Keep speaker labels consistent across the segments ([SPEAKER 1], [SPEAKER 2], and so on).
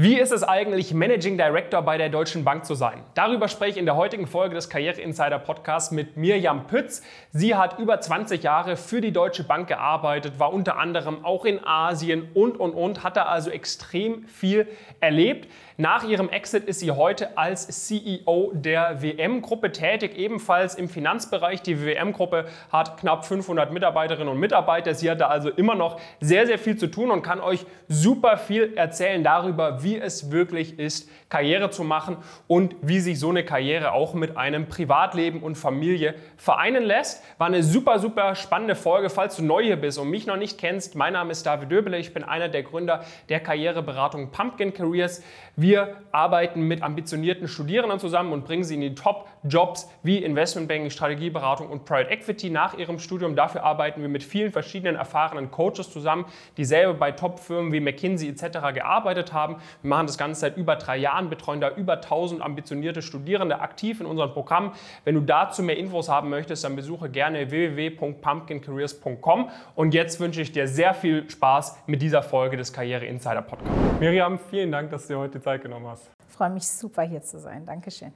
[SPEAKER 1] Wie ist es eigentlich, Managing Director bei der Deutschen Bank zu sein? Darüber spreche ich in der heutigen Folge des Karriere Insider Podcasts mit Mirjam Pütz. Sie hat über 20 Jahre für die Deutsche Bank gearbeitet, war unter anderem auch in Asien und, und, und, hat da also extrem viel erlebt. Nach ihrem Exit ist sie heute als CEO der WM-Gruppe tätig, ebenfalls im Finanzbereich. Die WM-Gruppe hat knapp 500 Mitarbeiterinnen und Mitarbeiter. Sie hat da also immer noch sehr, sehr viel zu tun und kann euch super viel erzählen darüber, wie es wirklich ist, Karriere zu machen und wie sich so eine Karriere auch mit einem Privatleben und Familie vereinen lässt. War eine super, super spannende Folge. Falls du neu hier bist und mich noch nicht kennst, mein Name ist David Döbele. Ich bin einer der Gründer der Karriereberatung Pumpkin Careers. Wir arbeiten mit ambitionierten Studierenden zusammen und bringen sie in die Top-Jobs wie Investmentbanking, Strategieberatung und Private Equity nach ihrem Studium. Dafür arbeiten wir mit vielen verschiedenen erfahrenen Coaches zusammen, die selber bei Top-Firmen wie McKinsey etc. gearbeitet haben. Wir machen das Ganze seit über drei Jahren, betreuen da über 1000 ambitionierte Studierende aktiv in unserem Programm. Wenn du dazu mehr Infos haben möchtest, dann besuche gerne www.pumpkincareers.com. Und jetzt wünsche ich dir sehr viel Spaß mit dieser Folge des Karriere Insider Podcasts. Miriam, vielen Dank, dass du dir heute die Zeit genommen hast.
[SPEAKER 2] Ich freue mich super hier zu sein. Dankeschön.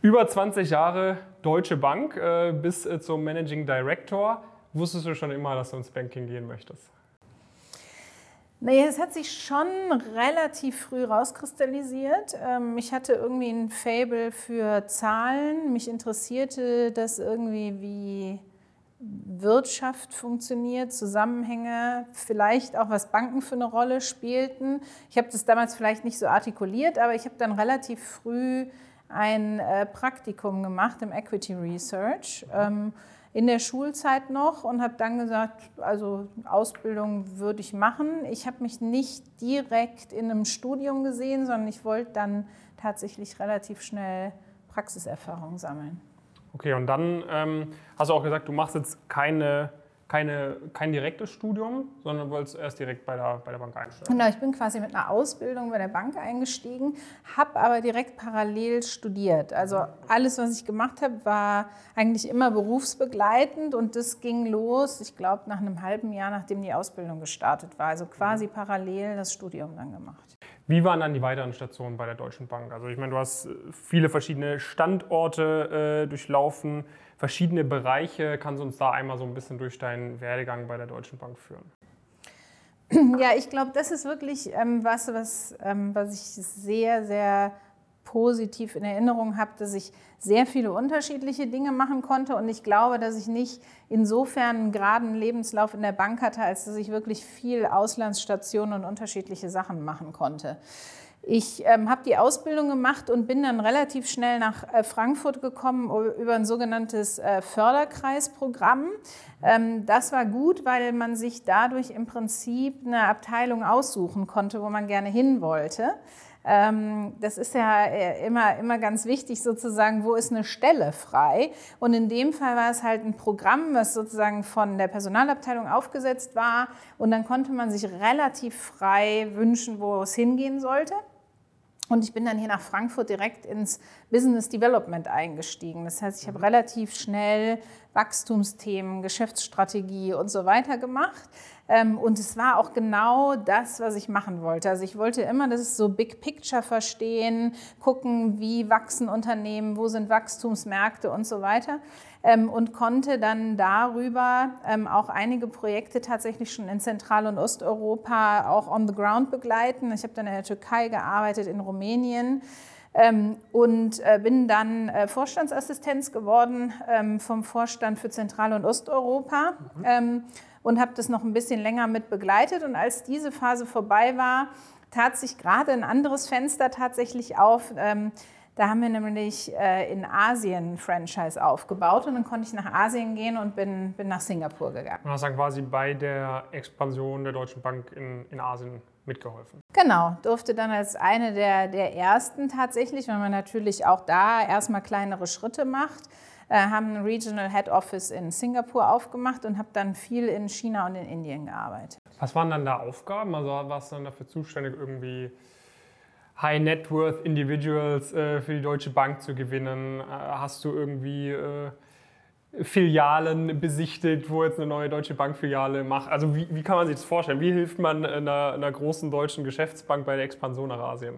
[SPEAKER 1] Über 20 Jahre Deutsche Bank äh, bis äh, zum Managing Director. Wusstest du schon immer, dass du ins Banking gehen möchtest?
[SPEAKER 2] Naja, es hat sich schon relativ früh rauskristallisiert. Ähm, ich hatte irgendwie ein Fable für Zahlen. Mich interessierte das irgendwie, wie Wirtschaft funktioniert, Zusammenhänge, vielleicht auch was Banken für eine Rolle spielten. Ich habe das damals vielleicht nicht so artikuliert, aber ich habe dann relativ früh ein äh, Praktikum gemacht im Equity Research ähm, in der Schulzeit noch und habe dann gesagt, also Ausbildung würde ich machen. Ich habe mich nicht direkt in einem Studium gesehen, sondern ich wollte dann tatsächlich relativ schnell Praxiserfahrung sammeln.
[SPEAKER 1] Okay, und dann ähm, hast du auch gesagt, du machst jetzt keine, keine, kein direktes Studium, sondern wolltest erst direkt bei der, bei der Bank einsteigen.
[SPEAKER 2] Genau, ich bin quasi mit einer Ausbildung bei der Bank eingestiegen, habe aber direkt parallel studiert. Also alles, was ich gemacht habe, war eigentlich immer berufsbegleitend und das ging los, ich glaube, nach einem halben Jahr, nachdem die Ausbildung gestartet war. Also quasi parallel das Studium dann gemacht.
[SPEAKER 1] Wie waren dann die weiteren Stationen bei der Deutschen Bank? Also ich meine, du hast viele verschiedene Standorte äh, durchlaufen, verschiedene Bereiche. Kannst du uns da einmal so ein bisschen durch deinen Werdegang bei der Deutschen Bank führen?
[SPEAKER 2] Ja, ich glaube, das ist wirklich ähm, was, was, ähm, was ich sehr, sehr positiv in Erinnerung habe, dass ich sehr viele unterschiedliche Dinge machen konnte und ich glaube, dass ich nicht insofern einen geraden Lebenslauf in der Bank hatte, als dass ich wirklich viel Auslandsstationen und unterschiedliche Sachen machen konnte. Ich ähm, habe die Ausbildung gemacht und bin dann relativ schnell nach äh, Frankfurt gekommen über ein sogenanntes äh, Förderkreisprogramm. Ähm, das war gut, weil man sich dadurch im Prinzip eine Abteilung aussuchen konnte, wo man gerne hin wollte. Ähm, das ist ja äh, immer, immer ganz wichtig, sozusagen, wo ist eine Stelle frei? Und in dem Fall war es halt ein Programm, was sozusagen von der Personalabteilung aufgesetzt war. Und dann konnte man sich relativ frei wünschen, wo es hingehen sollte. Und ich bin dann hier nach Frankfurt direkt ins Business Development eingestiegen. Das heißt, ich habe relativ schnell Wachstumsthemen, Geschäftsstrategie und so weiter gemacht. Ähm, und es war auch genau das, was ich machen wollte. Also ich wollte immer das so Big Picture verstehen, gucken, wie wachsen Unternehmen, wo sind Wachstumsmärkte und so weiter. Ähm, und konnte dann darüber ähm, auch einige Projekte tatsächlich schon in Zentral- und Osteuropa auch on the ground begleiten. Ich habe dann in der Türkei gearbeitet, in Rumänien. Ähm, und äh, bin dann äh, Vorstandsassistenz geworden ähm, vom Vorstand für Zentral- und Osteuropa. Mhm. Ähm, und habe das noch ein bisschen länger mit begleitet. Und als diese Phase vorbei war, tat sich gerade ein anderes Fenster tatsächlich auf. Da haben wir nämlich äh, in Asien ein Franchise aufgebaut und dann konnte ich nach Asien gehen und bin, bin nach Singapur gegangen.
[SPEAKER 1] Und hast dann quasi bei der Expansion der Deutschen Bank in, in Asien mitgeholfen.
[SPEAKER 2] Genau, durfte dann als eine der, der ersten tatsächlich, weil man natürlich auch da erstmal kleinere Schritte macht äh, haben ein Regional Head Office in Singapur aufgemacht und habe dann viel in China und in Indien gearbeitet.
[SPEAKER 1] Was waren dann da Aufgaben? Also warst du dann dafür zuständig, irgendwie High Net Worth Individuals äh, für die Deutsche Bank zu gewinnen? Äh, hast du irgendwie äh, Filialen besichtigt, wo jetzt eine neue Deutsche Bank-Filiale macht. Also wie, wie, kann man sich das vorstellen? Wie hilft man einer, einer großen deutschen Geschäftsbank bei der Expansion nach Asien?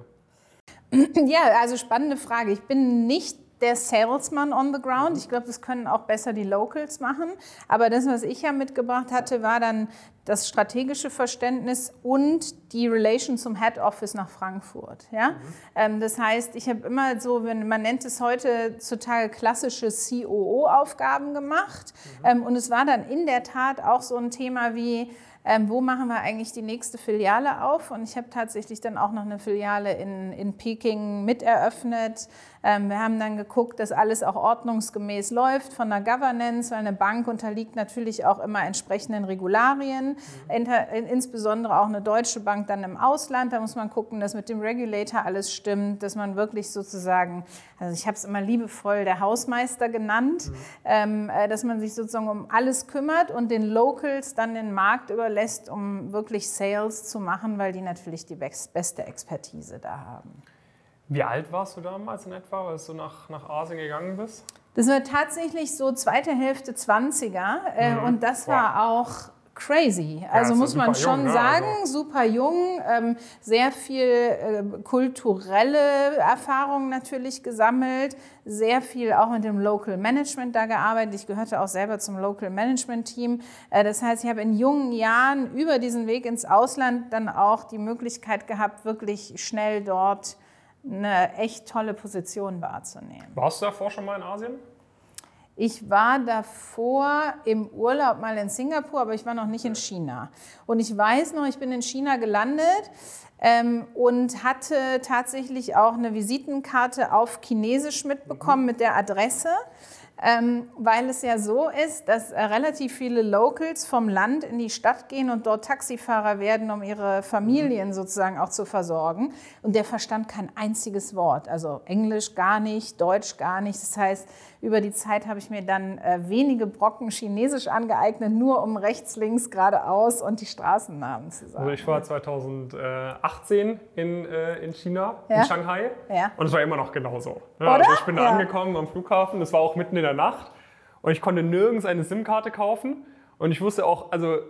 [SPEAKER 2] Ja, also spannende Frage. Ich bin nicht der Salesman on the ground. Ich glaube, das können auch besser die Locals machen. Aber das, was ich ja mitgebracht hatte, war dann das strategische Verständnis und die Relation zum Head Office nach Frankfurt. Ja? Mhm. Ähm, das heißt, ich habe immer so, wenn, man nennt es heute total klassische COO-Aufgaben gemacht. Mhm. Ähm, und es war dann in der Tat auch so ein Thema wie, ähm, wo machen wir eigentlich die nächste Filiale auf? Und ich habe tatsächlich dann auch noch eine Filiale in, in Peking mit eröffnet. Ähm, wir haben dann geguckt, dass alles auch ordnungsgemäß läuft von der Governance, weil eine Bank unterliegt natürlich auch immer entsprechenden Regularien, mhm. insbesondere auch eine deutsche Bank dann im Ausland. Da muss man gucken, dass mit dem Regulator alles stimmt, dass man wirklich sozusagen, also ich habe es immer liebevoll der Hausmeister genannt, mhm. ähm, äh, dass man sich sozusagen um alles kümmert und den Locals dann den Markt überlässt, um wirklich Sales zu machen, weil die natürlich die beste Expertise da haben.
[SPEAKER 1] Wie alt warst du damals in etwa, als du nach, nach Asien gegangen bist?
[SPEAKER 2] Das war tatsächlich so zweite Hälfte 20er äh, mhm. und das war auch crazy. Also ja, muss man schon jung, sagen, also. super jung, ähm, sehr viel äh, kulturelle Erfahrung natürlich gesammelt, sehr viel auch mit dem Local Management da gearbeitet. Ich gehörte auch selber zum Local Management Team. Äh, das heißt, ich habe in jungen Jahren über diesen Weg ins Ausland dann auch die Möglichkeit gehabt, wirklich schnell dort eine echt tolle Position wahrzunehmen.
[SPEAKER 1] Warst du davor schon mal in Asien?
[SPEAKER 2] Ich war davor im Urlaub mal in Singapur, aber ich war noch nicht in China. Und ich weiß noch, ich bin in China gelandet ähm, und hatte tatsächlich auch eine Visitenkarte auf Chinesisch mitbekommen mhm. mit der Adresse ähm, weil es ja so ist, dass äh, relativ viele Locals vom Land in die Stadt gehen und dort Taxifahrer werden, um ihre Familien mhm. sozusagen auch zu versorgen. Und der verstand kein einziges Wort, also Englisch gar nicht, Deutsch gar nicht. Das heißt, über die Zeit habe ich mir dann äh, wenige Brocken Chinesisch angeeignet, nur um rechts, links, geradeaus und die Straßennamen zu sagen.
[SPEAKER 1] Also ich war 2018 in, äh, in China, ja? in Shanghai. Ja. Und es war immer noch genauso. Ja, also ich bin ja. angekommen am Flughafen, das war auch mitten in der Nacht. Und ich konnte nirgends eine SIM-Karte kaufen. Und ich wusste auch, also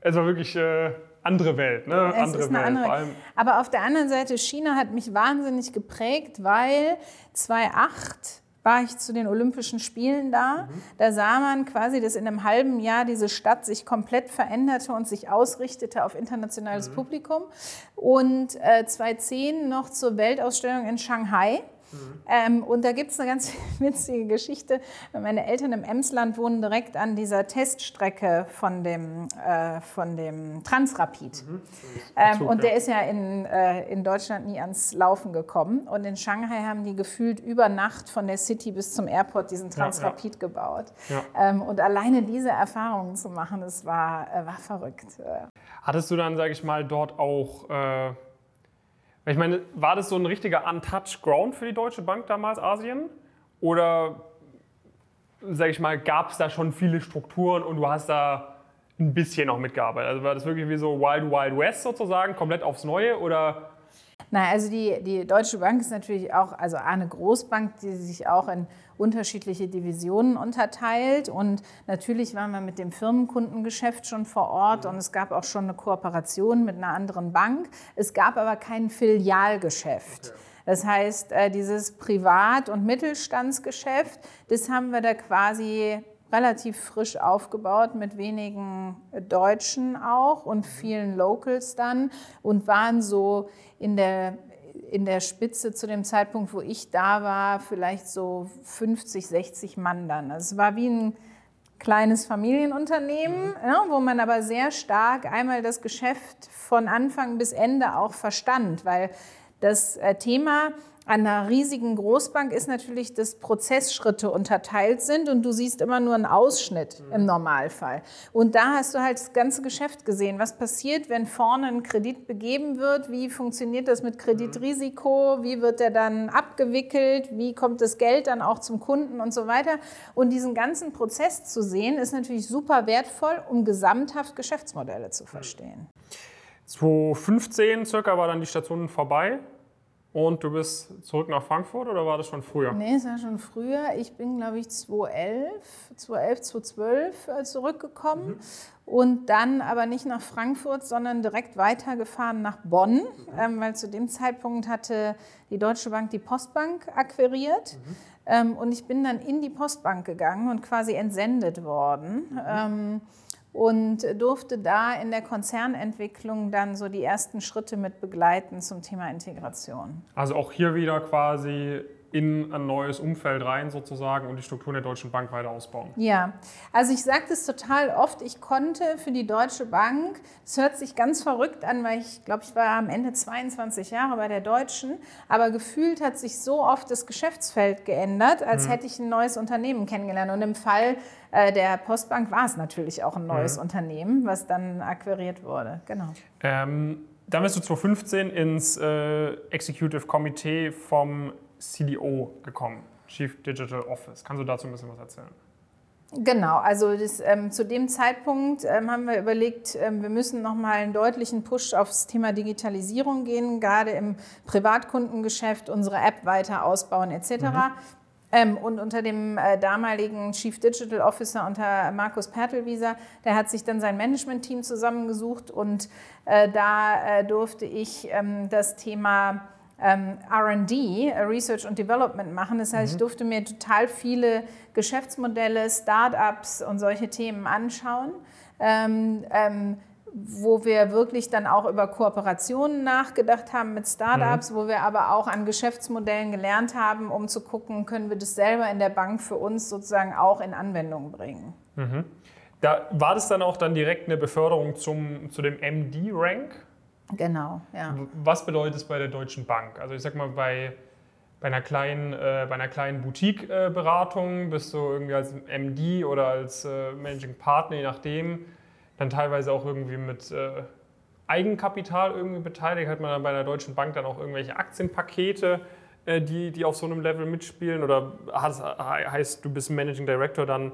[SPEAKER 1] es war wirklich äh, andere Welt. Ne?
[SPEAKER 2] Es andere ist eine Welt, andere. Aber auf der anderen Seite, China hat mich wahnsinnig geprägt, weil 2008 war ich zu den Olympischen Spielen da. Mhm. Da sah man quasi, dass in einem halben Jahr diese Stadt sich komplett veränderte und sich ausrichtete auf internationales mhm. Publikum. Und äh, 2010 noch zur Weltausstellung in Shanghai. Mhm. Ähm, und da gibt es eine ganz witzige Geschichte. Meine Eltern im Emsland wohnen direkt an dieser Teststrecke von dem, äh, von dem Transrapid. Mhm. Ähm, und der ist ja in, äh, in Deutschland nie ans Laufen gekommen. Und in Shanghai haben die gefühlt über Nacht von der City bis zum Airport diesen Transrapid ja, ja. gebaut. Ähm, und alleine diese Erfahrungen zu machen, das war, äh, war verrückt.
[SPEAKER 1] Hattest du dann, sage ich mal, dort auch äh, ich meine, war das so ein richtiger untouched ground für die Deutsche Bank damals, Asien? Oder, sag ich mal, gab es da schon viele Strukturen und du hast da ein bisschen noch mitgearbeitet? Also war das wirklich wie so Wild Wild West sozusagen, komplett aufs Neue? Oder
[SPEAKER 2] Nein, also die, die Deutsche Bank ist natürlich auch, also eine Großbank, die sich auch in unterschiedliche Divisionen unterteilt. Und natürlich waren wir mit dem Firmenkundengeschäft schon vor Ort und es gab auch schon eine Kooperation mit einer anderen Bank. Es gab aber kein Filialgeschäft. Okay. Das heißt, äh, dieses Privat- und Mittelstandsgeschäft, das haben wir da quasi relativ frisch aufgebaut mit wenigen Deutschen auch und vielen Locals dann und waren so in der, in der Spitze zu dem Zeitpunkt, wo ich da war, vielleicht so 50, 60 Mann dann. Also es war wie ein kleines Familienunternehmen, mhm. ja, wo man aber sehr stark einmal das Geschäft von Anfang bis Ende auch verstand, weil das äh, Thema an einer riesigen Großbank ist natürlich, dass Prozessschritte unterteilt sind und du siehst immer nur einen Ausschnitt im Normalfall. Und da hast du halt das ganze Geschäft gesehen. Was passiert, wenn vorne ein Kredit begeben wird? Wie funktioniert das mit Kreditrisiko? Wie wird der dann abgewickelt? Wie kommt das Geld dann auch zum Kunden und so weiter? Und diesen ganzen Prozess zu sehen, ist natürlich super wertvoll, um gesamthaft Geschäftsmodelle zu verstehen.
[SPEAKER 1] 2015 circa war dann die Station vorbei. Und du bist zurück nach Frankfurt oder war das schon früher?
[SPEAKER 2] Nee, es war schon früher. Ich bin, glaube ich, 2011, 2011, 2012 zurückgekommen. Mhm. Und dann aber nicht nach Frankfurt, sondern direkt weitergefahren nach Bonn, mhm. ähm, weil zu dem Zeitpunkt hatte die Deutsche Bank die Postbank akquiriert. Mhm. Ähm, und ich bin dann in die Postbank gegangen und quasi entsendet worden. Mhm. Ähm, und durfte da in der Konzernentwicklung dann so die ersten Schritte mit begleiten zum Thema Integration.
[SPEAKER 1] Also auch hier wieder quasi in ein neues Umfeld rein sozusagen und die Strukturen der Deutschen Bank weiter ausbauen.
[SPEAKER 2] Ja, also ich sage das total oft, ich konnte für die Deutsche Bank, es hört sich ganz verrückt an, weil ich glaube, ich war am Ende 22 Jahre bei der Deutschen, aber gefühlt hat sich so oft das Geschäftsfeld geändert, als mhm. hätte ich ein neues Unternehmen kennengelernt. Und im Fall äh, der Postbank war es natürlich auch ein neues mhm. Unternehmen, was dann akquiriert wurde. Genau.
[SPEAKER 1] Ähm, dann bist du 2015 ins äh, Executive Committee vom CDO gekommen, Chief Digital Office. Kannst du dazu ein bisschen was erzählen?
[SPEAKER 2] Genau, also das, ähm, zu dem Zeitpunkt ähm, haben wir überlegt, ähm, wir müssen nochmal einen deutlichen Push aufs Thema Digitalisierung gehen, gerade im Privatkundengeschäft, unsere App weiter ausbauen etc. Mhm. Ähm, und unter dem äh, damaligen Chief Digital Officer, unter Markus Pertelwieser, der hat sich dann sein Management-Team zusammengesucht und äh, da äh, durfte ich ähm, das Thema ähm, RD, äh, Research und Development machen. Das heißt, mhm. ich durfte mir total viele Geschäftsmodelle, Startups und solche Themen anschauen. Ähm, ähm, wo wir wirklich dann auch über Kooperationen nachgedacht haben mit Startups, mhm. wo wir aber auch an Geschäftsmodellen gelernt haben, um zu gucken, können wir das selber in der Bank für uns sozusagen auch in Anwendung bringen.
[SPEAKER 1] Mhm. Da war das dann auch dann direkt eine Beförderung zum, zu dem MD-Rank?
[SPEAKER 2] Genau, ja.
[SPEAKER 1] Was bedeutet es bei der Deutschen Bank? Also ich sag mal, bei, bei einer kleinen, äh, bei einer kleinen Boutique-Beratung bist du irgendwie als MD oder als äh, Managing Partner, je nachdem, dann teilweise auch irgendwie mit äh, Eigenkapital irgendwie beteiligt. Hat man dann bei der Deutschen Bank dann auch irgendwelche Aktienpakete, äh, die, die auf so einem Level mitspielen? Oder heißt, du bist Managing Director dann,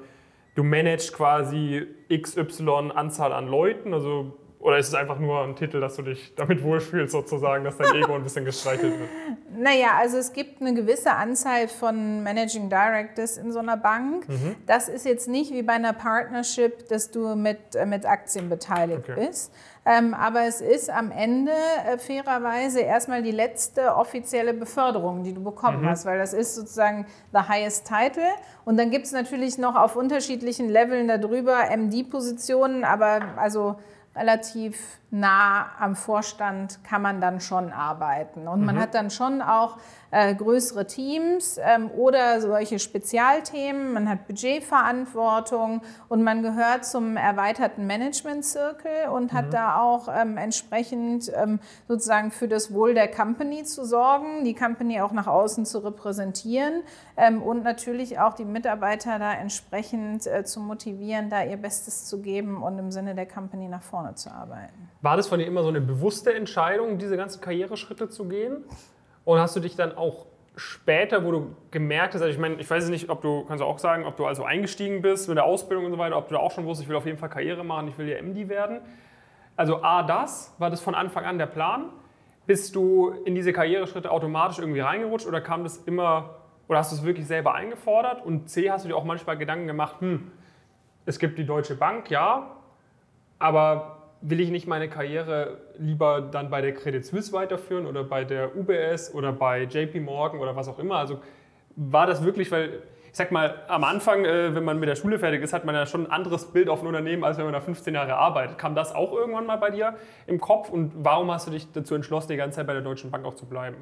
[SPEAKER 1] du managst quasi XY Anzahl an Leuten, also oder ist es einfach nur ein Titel, dass du dich damit wohlfühlst, sozusagen, dass dein Ego ein bisschen gestreichelt wird?
[SPEAKER 2] Naja, also es gibt eine gewisse Anzahl von Managing Directors in so einer Bank. Mhm. Das ist jetzt nicht wie bei einer Partnership, dass du mit, äh, mit Aktien beteiligt okay. bist. Ähm, aber es ist am Ende äh, fairerweise erstmal die letzte offizielle Beförderung, die du bekommen mhm. hast, weil das ist sozusagen the highest title. Und dann gibt es natürlich noch auf unterschiedlichen Leveln darüber MD-Positionen, aber also relativ nah am Vorstand kann man dann schon arbeiten. Und man mhm. hat dann schon auch äh, größere Teams ähm, oder solche Spezialthemen. Man hat Budgetverantwortung und man gehört zum erweiterten Management Circle und hat mhm. da auch ähm, entsprechend ähm, sozusagen für das Wohl der Company zu sorgen, die Company auch nach außen zu repräsentieren ähm, und natürlich auch die Mitarbeiter da entsprechend äh, zu motivieren, da ihr Bestes zu geben und im Sinne der Company nach vorne zu arbeiten.
[SPEAKER 1] War das von dir immer so eine bewusste Entscheidung, diese ganzen Karriereschritte zu gehen? Und hast du dich dann auch später, wo du gemerkt hast, also ich meine, ich weiß nicht, ob du, kannst du auch sagen, ob du also eingestiegen bist mit der Ausbildung und so weiter, ob du auch schon wusstest, ich will auf jeden Fall Karriere machen, ich will ja MD werden. Also A, das, war das von Anfang an der Plan? Bist du in diese Karriereschritte automatisch irgendwie reingerutscht oder kam das immer, oder hast du es wirklich selber eingefordert? Und C, hast du dir auch manchmal Gedanken gemacht, hm, es gibt die Deutsche Bank, ja, aber will ich nicht meine Karriere lieber dann bei der Credit Suisse weiterführen oder bei der UBS oder bei JP Morgan oder was auch immer? Also war das wirklich, weil ich sag mal, am Anfang, äh, wenn man mit der Schule fertig ist, hat man ja schon ein anderes Bild auf ein Unternehmen, als wenn man da 15 Jahre arbeitet. Kam das auch irgendwann mal bei dir im Kopf und warum hast du dich dazu entschlossen, die ganze Zeit bei der Deutschen Bank auch zu bleiben?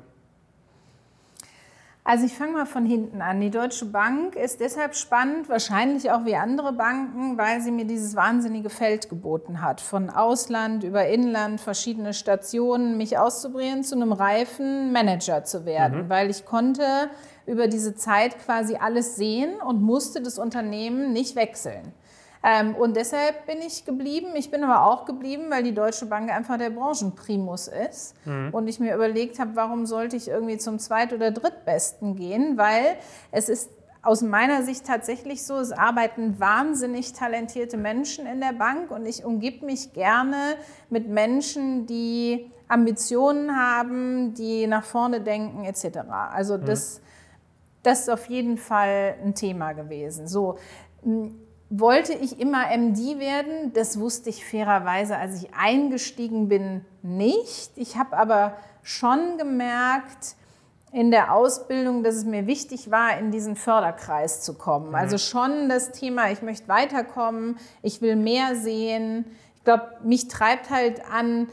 [SPEAKER 2] Also ich fange mal von hinten an. Die Deutsche Bank ist deshalb spannend, wahrscheinlich auch wie andere Banken, weil sie mir dieses wahnsinnige Feld geboten hat. Von Ausland über Inland, verschiedene Stationen, mich auszubrieren, zu einem reifen Manager zu werden. Mhm. Weil ich konnte über diese Zeit quasi alles sehen und musste das Unternehmen nicht wechseln. Ähm, und deshalb bin ich geblieben. Ich bin aber auch geblieben, weil die Deutsche Bank einfach der Branchenprimus ist. Mhm. Und ich mir überlegt habe, warum sollte ich irgendwie zum Zweit- oder Drittbesten gehen? Weil es ist aus meiner Sicht tatsächlich so, es arbeiten wahnsinnig talentierte Menschen in der Bank und ich umgib mich gerne mit Menschen, die Ambitionen haben, die nach vorne denken etc. Also das, das ist auf jeden Fall ein Thema gewesen. So, wollte ich immer MD werden? Das wusste ich fairerweise, als ich eingestiegen bin, nicht. Ich habe aber schon gemerkt in der Ausbildung, dass es mir wichtig war, in diesen Förderkreis zu kommen. Mhm. Also schon das Thema, ich möchte weiterkommen, ich will mehr sehen. Ich glaube, mich treibt halt an,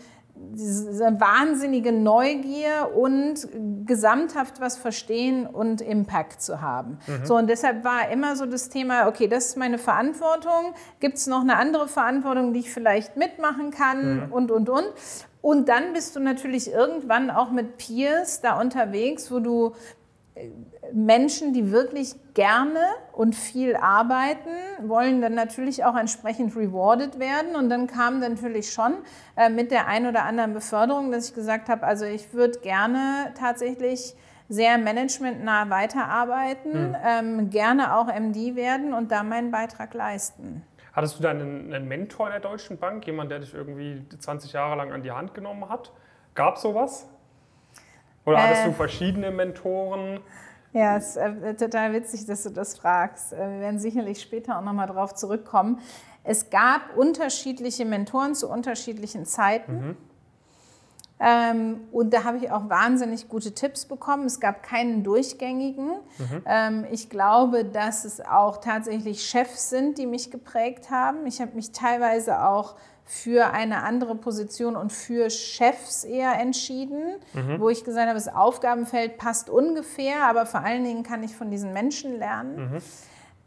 [SPEAKER 2] diese wahnsinnige Neugier und gesamthaft was verstehen und Impact zu haben. Mhm. So, und deshalb war immer so das Thema, okay, das ist meine Verantwortung. Gibt es noch eine andere Verantwortung, die ich vielleicht mitmachen kann mhm. und, und, und. Und dann bist du natürlich irgendwann auch mit Peers da unterwegs, wo du Menschen, die wirklich gerne und viel arbeiten, wollen dann natürlich auch entsprechend rewarded werden. Und dann kam natürlich schon äh, mit der ein oder anderen Beförderung, dass ich gesagt habe, also ich würde gerne tatsächlich sehr managementnah weiterarbeiten, mhm. ähm, gerne auch MD werden und da meinen Beitrag leisten.
[SPEAKER 1] Hattest du da einen, einen Mentor in der Deutschen Bank, jemand, der dich irgendwie 20 Jahre lang an die Hand genommen hat? Gab es sowas? Oder hattest äh, du verschiedene Mentoren?
[SPEAKER 2] Ja, es ist äh, total witzig, dass du das fragst. Äh, wir werden sicherlich später auch nochmal drauf zurückkommen. Es gab unterschiedliche Mentoren zu unterschiedlichen Zeiten. Mhm. Ähm, und da habe ich auch wahnsinnig gute Tipps bekommen. Es gab keinen durchgängigen. Mhm. Ähm, ich glaube, dass es auch tatsächlich Chefs sind, die mich geprägt haben. Ich habe mich teilweise auch für eine andere Position und für Chefs eher entschieden, mhm. wo ich gesagt habe, das Aufgabenfeld passt ungefähr, aber vor allen Dingen kann ich von diesen Menschen lernen. Mhm.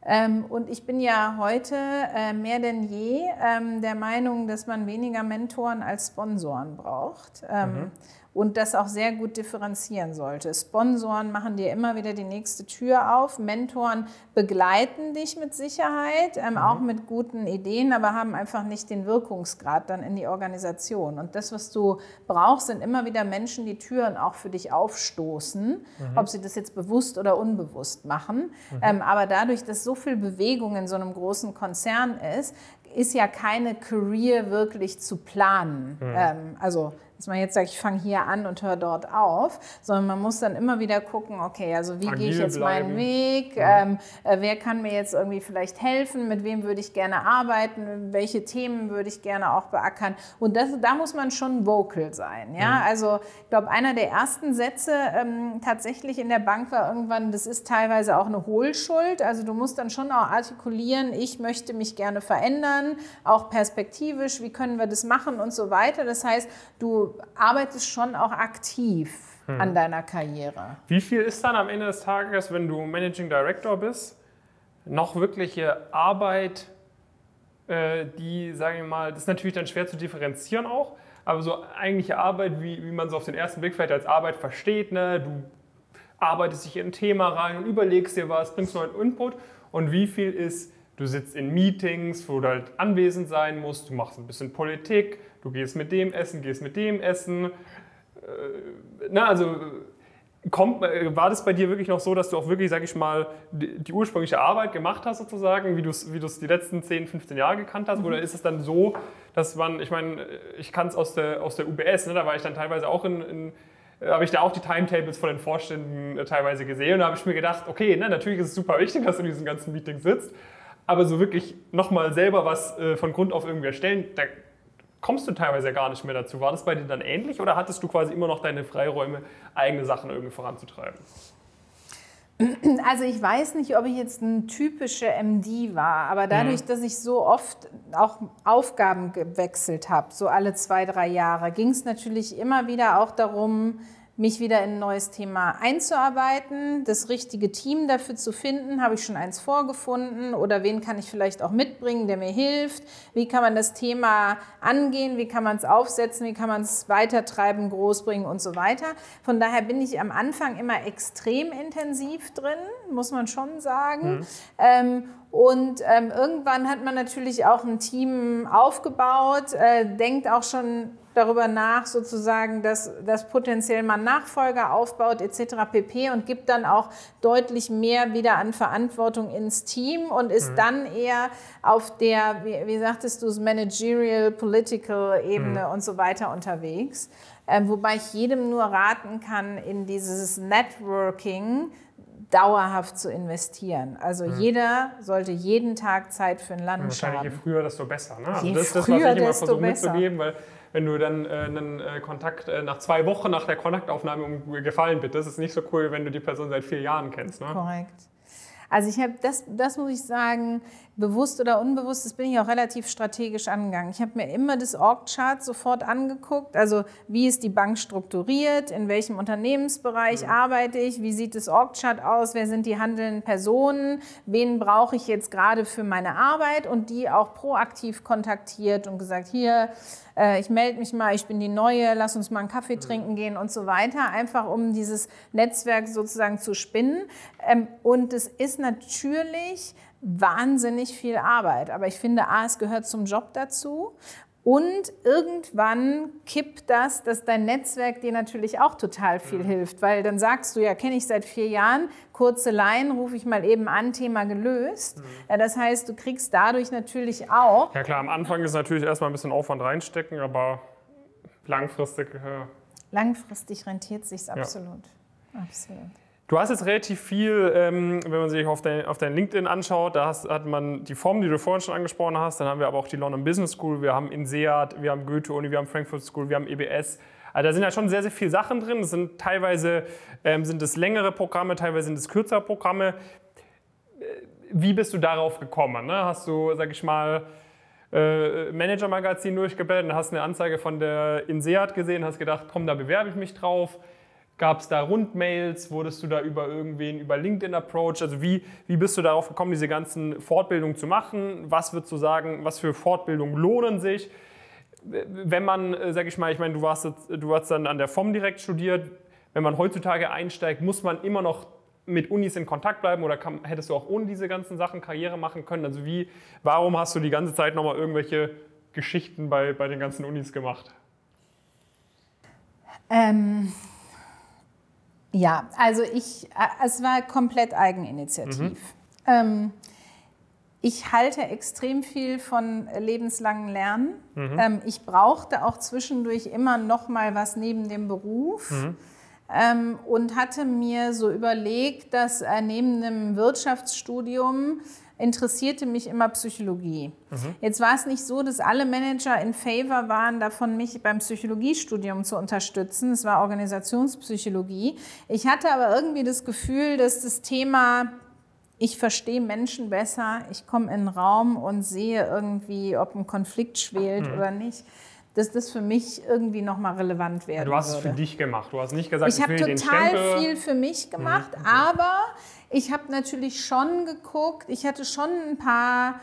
[SPEAKER 2] Ähm, und ich bin ja heute äh, mehr denn je ähm, der Meinung, dass man weniger Mentoren als Sponsoren braucht. Ähm, mhm und das auch sehr gut differenzieren sollte. Sponsoren machen dir immer wieder die nächste Tür auf, Mentoren begleiten dich mit Sicherheit, ähm, mhm. auch mit guten Ideen, aber haben einfach nicht den Wirkungsgrad dann in die Organisation. Und das, was du brauchst, sind immer wieder Menschen, die Türen auch für dich aufstoßen, mhm. ob sie das jetzt bewusst oder unbewusst machen. Mhm. Ähm, aber dadurch, dass so viel Bewegung in so einem großen Konzern ist, ist ja keine Career wirklich zu planen. Mhm. Ähm, also dass man jetzt sagt, ich fange hier an und höre dort auf, sondern man muss dann immer wieder gucken, okay, also wie gehe ich jetzt bleiben. meinen Weg, ja. ähm, äh, wer kann mir jetzt irgendwie vielleicht helfen, mit wem würde ich gerne arbeiten, welche Themen würde ich gerne auch beackern? Und das, da muss man schon vocal sein, ja, ja. also ich glaube, einer der ersten Sätze ähm, tatsächlich in der Bank war irgendwann, das ist teilweise auch eine Hohlschuld, also du musst dann schon auch artikulieren, ich möchte mich gerne verändern, auch perspektivisch, wie können wir das machen und so weiter, das heißt, du arbeitest schon auch aktiv hm. an deiner Karriere.
[SPEAKER 1] Wie viel ist dann am Ende des Tages, wenn du Managing Director bist, noch wirkliche Arbeit, äh, die, sagen wir mal, das ist natürlich dann schwer zu differenzieren auch, aber so eigentliche Arbeit, wie, wie man so auf den ersten Blick vielleicht als Arbeit versteht, ne? du arbeitest dich in ein Thema rein und überlegst dir was, bringst neuen Input und wie viel ist, du sitzt in Meetings, wo du halt anwesend sein musst, du machst ein bisschen Politik, Du gehst mit dem essen, gehst mit dem essen. Äh, na, also kommt, äh, war das bei dir wirklich noch so, dass du auch wirklich, sag ich mal, die, die ursprüngliche Arbeit gemacht hast, sozusagen, wie du es wie die letzten 10, 15 Jahre gekannt hast? Mhm. Oder ist es dann so, dass man, ich meine, ich kann es aus der, aus der UBS, ne, da war ich dann teilweise auch in, in äh, habe ich da auch die Timetables von den Vorständen teilweise gesehen und da habe ich mir gedacht, okay, ne, natürlich ist es super wichtig, dass du in diesen ganzen Meetings sitzt, aber so wirklich nochmal selber was äh, von Grund auf irgendwie erstellen, da kommst du teilweise gar nicht mehr dazu. War das bei dir dann ähnlich oder hattest du quasi immer noch deine Freiräume, eigene Sachen irgendwie voranzutreiben?
[SPEAKER 2] Also ich weiß nicht, ob ich jetzt ein typischer MD war, aber dadurch, mhm. dass ich so oft auch Aufgaben gewechselt habe, so alle zwei, drei Jahre, ging es natürlich immer wieder auch darum, mich wieder in ein neues Thema einzuarbeiten, das richtige Team dafür zu finden. Habe ich schon eins vorgefunden oder wen kann ich vielleicht auch mitbringen, der mir hilft? Wie kann man das Thema angehen? Wie kann man es aufsetzen? Wie kann man es weitertreiben, großbringen und so weiter? Von daher bin ich am Anfang immer extrem intensiv drin, muss man schon sagen. Mhm. Ähm, und ähm, irgendwann hat man natürlich auch ein Team aufgebaut, äh, denkt auch schon darüber nach, sozusagen, dass, dass potenziell man Nachfolger aufbaut etc. pp. und gibt dann auch deutlich mehr wieder an Verantwortung ins Team und ist mhm. dann eher auf der, wie, wie sagtest du, Managerial, Political Ebene mhm. und so weiter unterwegs. äh, wobei ich jedem nur raten kann, in dieses Networking dauerhaft zu investieren. Also mhm. jeder sollte jeden Tag Zeit für ein Lunch
[SPEAKER 1] Wahrscheinlich
[SPEAKER 2] haben.
[SPEAKER 1] je früher, desto besser. Ne? Also
[SPEAKER 2] je
[SPEAKER 1] das,
[SPEAKER 2] früher,
[SPEAKER 1] das, was ich immer
[SPEAKER 2] desto
[SPEAKER 1] versuche
[SPEAKER 2] besser.
[SPEAKER 1] mitzugeben, weil wenn du dann äh, einen äh, Kontakt äh, nach zwei Wochen nach der Kontaktaufnahme um Gefallen bittest, ist nicht so cool, wenn du die Person seit vier Jahren kennst. Ne?
[SPEAKER 2] Korrekt. Also ich habe das, das muss ich sagen, bewusst oder unbewusst, das bin ich auch relativ strategisch angegangen. Ich habe mir immer das Org-Chart sofort angeguckt, also wie ist die Bank strukturiert, in welchem Unternehmensbereich
[SPEAKER 1] Mhm.
[SPEAKER 2] arbeite ich, wie sieht das Org-Chart aus, wer sind die handelnden Personen, wen brauche ich jetzt gerade für meine Arbeit und die auch proaktiv kontaktiert und gesagt, hier, äh, ich melde mich mal, ich bin die Neue, lass uns mal einen Kaffee trinken gehen und so weiter, einfach um dieses Netzwerk sozusagen zu spinnen. Ähm, und es ist natürlich wahnsinnig viel Arbeit, aber ich finde, A, es gehört zum Job dazu. Und irgendwann kippt das, dass dein Netzwerk dir natürlich auch total viel hilft, weil dann sagst du, ja, kenne ich seit vier Jahren, kurze Line, rufe ich mal eben an, Thema gelöst. Ja, das heißt, du kriegst dadurch natürlich auch
[SPEAKER 1] Ja klar, am Anfang ist natürlich erstmal ein bisschen Aufwand reinstecken, aber langfristig. Äh,
[SPEAKER 2] Langfristig rentiert sich absolut. Absolut.
[SPEAKER 1] Du hast jetzt relativ viel, ähm, wenn man sich auf dein, auf dein LinkedIn anschaut, da hast, hat man die Form, die du vorhin schon angesprochen hast, dann haben wir aber auch die London Business School, wir haben INSEAD, wir haben Goethe-Uni, wir haben Frankfurt School, wir haben EBS. Also da sind ja schon sehr, sehr viele Sachen drin. Es sind teilweise ähm, sind es längere Programme, teilweise sind es kürzere Programme. Äh, Wie bist du darauf gekommen? Ne? Hast du, sag ich mal, äh, Manager-Magazin durchgeblättert und hast eine Anzeige von der INSEAD gesehen, hast gedacht, komm, da bewerbe ich mich drauf. Gab es da Rundmails? Wurdest du da über irgendwen, über LinkedIn approach? Also wie, wie bist du darauf gekommen, diese ganzen Fortbildungen zu machen? Was würdest du sagen, was für Fortbildungen lohnen sich? Wenn man, äh, sag ich mal, ich meine, du warst, du hast dann an der FOM direkt studiert. Wenn man heutzutage einsteigt, muss man immer noch mit Unis in Kontakt bleiben oder kann, hättest du auch ohne diese ganzen Sachen Karriere machen können? Also wie, warum hast du die ganze Zeit nochmal irgendwelche Geschichten bei, bei den ganzen Unis gemacht?
[SPEAKER 2] Ähm, ja, also ich, äh, es war komplett Eigeninitiativ. Ähm, ich halte extrem viel von lebenslangen Lernen. Ähm, ich brauchte auch zwischendurch immer noch mal was neben dem Beruf. Ähm, und hatte mir so überlegt, dass äh, neben einem Wirtschaftsstudium interessierte mich immer Psychologie. Jetzt war es nicht so, dass alle Manager in Favor waren, davon mich beim Psychologiestudium zu unterstützen. Es war Organisationspsychologie. Ich hatte aber irgendwie das Gefühl, dass das Thema ich verstehe Menschen besser, ich komme in den Raum und sehe irgendwie, ob ein Konflikt schwelt oder nicht, dass das für mich irgendwie nochmal relevant werden
[SPEAKER 1] Du hast es
[SPEAKER 2] würde.
[SPEAKER 1] für dich gemacht. Du hast nicht gesagt, ich,
[SPEAKER 2] Ich habe total.
[SPEAKER 1] Mhm,
[SPEAKER 2] viel für mich gemacht, aber ich habe natürlich schon geguckt, ich hatte schon ein paar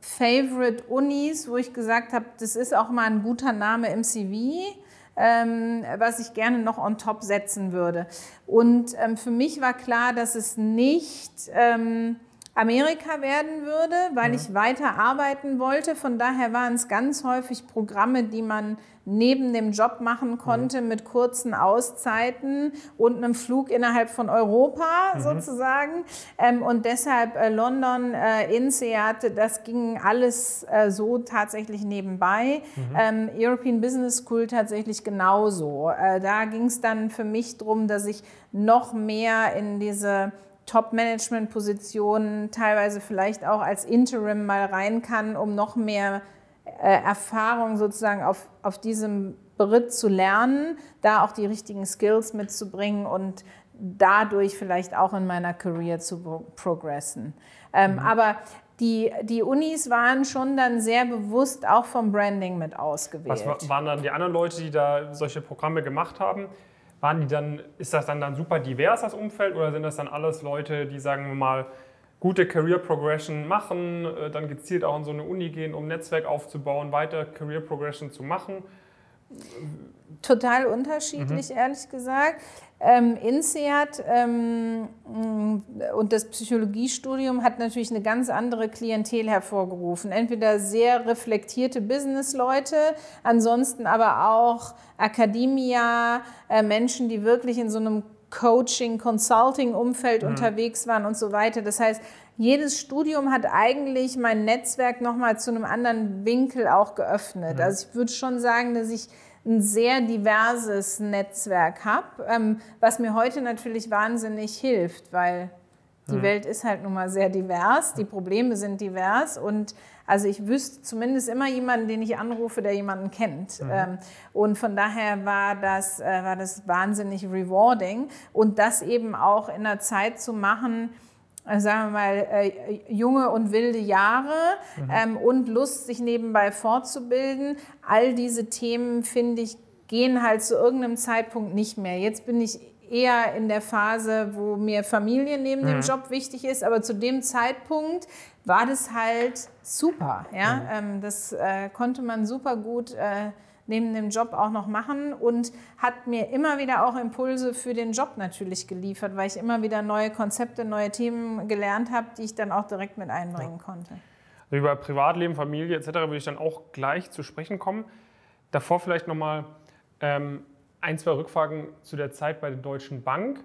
[SPEAKER 2] Favorite Unis, wo ich gesagt habe, das ist auch mal ein guter Name im CV, ähm, was ich gerne noch on top setzen würde. Und ähm, für mich war klar, dass es nicht ähm, Amerika werden würde, weil ich weiter arbeiten wollte. Von daher waren es ganz häufig Programme, die man neben dem Job machen konnte mit kurzen Auszeiten und einem Flug innerhalb von Europa sozusagen. Ähm, und deshalb äh, London, äh, INSEAD, das ging alles äh, so tatsächlich nebenbei. Ähm, European Business School tatsächlich genauso. Äh, da ging es dann für mich darum, dass ich noch mehr in diese Top-Management-Positionen, teilweise vielleicht auch als Interim mal rein kann, um noch mehr äh, Erfahrung sozusagen auf, auf diesem Beritt zu lernen, da auch die richtigen Skills mitzubringen und dadurch vielleicht auch in meiner Career zu pro- progressen. Ähm, Aber die, die Unis waren schon dann sehr bewusst auch vom Branding mit ausgewählt.
[SPEAKER 1] Was wa- waren dann die anderen Leute, die da solche Programme gemacht haben? Waren die dann, ist das dann, dann super divers, das Umfeld, oder sind das dann alles Leute, die, sagen wir mal, gute Career Progression machen, äh, dann gezielt auch in so eine Uni gehen, um Netzwerk aufzubauen, weiter Career Progression zu machen?
[SPEAKER 2] Total unterschiedlich, ehrlich gesagt. Ähm, INSEAD ähm, und das Psychologiestudium hat natürlich eine ganz andere Klientel hervorgerufen. Entweder sehr reflektierte Businessleute, ansonsten aber auch Academia, äh, Menschen, die wirklich in so einem Coaching, Consulting-Umfeld unterwegs waren und so weiter. Das heißt, jedes Studium hat eigentlich mein Netzwerk nochmal zu einem anderen Winkel auch geöffnet. Also ich würde schon sagen, dass ich ein sehr diverses Netzwerk habe, ähm, was mir heute natürlich wahnsinnig hilft, weil die mhm. Welt ist halt nun mal sehr divers, die Probleme sind divers und also ich wüsste zumindest immer jemanden, den ich anrufe, der jemanden kennt. Mhm. Ähm, und von daher war das, äh, war das wahnsinnig rewarding und das eben auch in einer Zeit zu machen, sagen wir mal, äh, junge und wilde Jahre mhm. ähm, und Lust, sich nebenbei fortzubilden. All diese Themen, finde ich, gehen halt zu irgendeinem Zeitpunkt nicht mehr. Jetzt bin ich eher in der Phase, wo mir Familie neben mhm. dem Job wichtig ist, aber zu dem Zeitpunkt war das halt super. Ja? Mhm. Ähm, das äh, konnte man super gut äh, neben dem Job auch noch machen und hat mir immer wieder auch Impulse für den Job natürlich geliefert, weil ich immer wieder neue Konzepte, neue Themen gelernt habe, die ich dann auch direkt mit einbringen ja. konnte.
[SPEAKER 1] Also über Privatleben, Familie etc. würde ich dann auch gleich zu sprechen kommen. Davor vielleicht nochmal ähm, ein, zwei Rückfragen zu der Zeit bei der Deutschen Bank.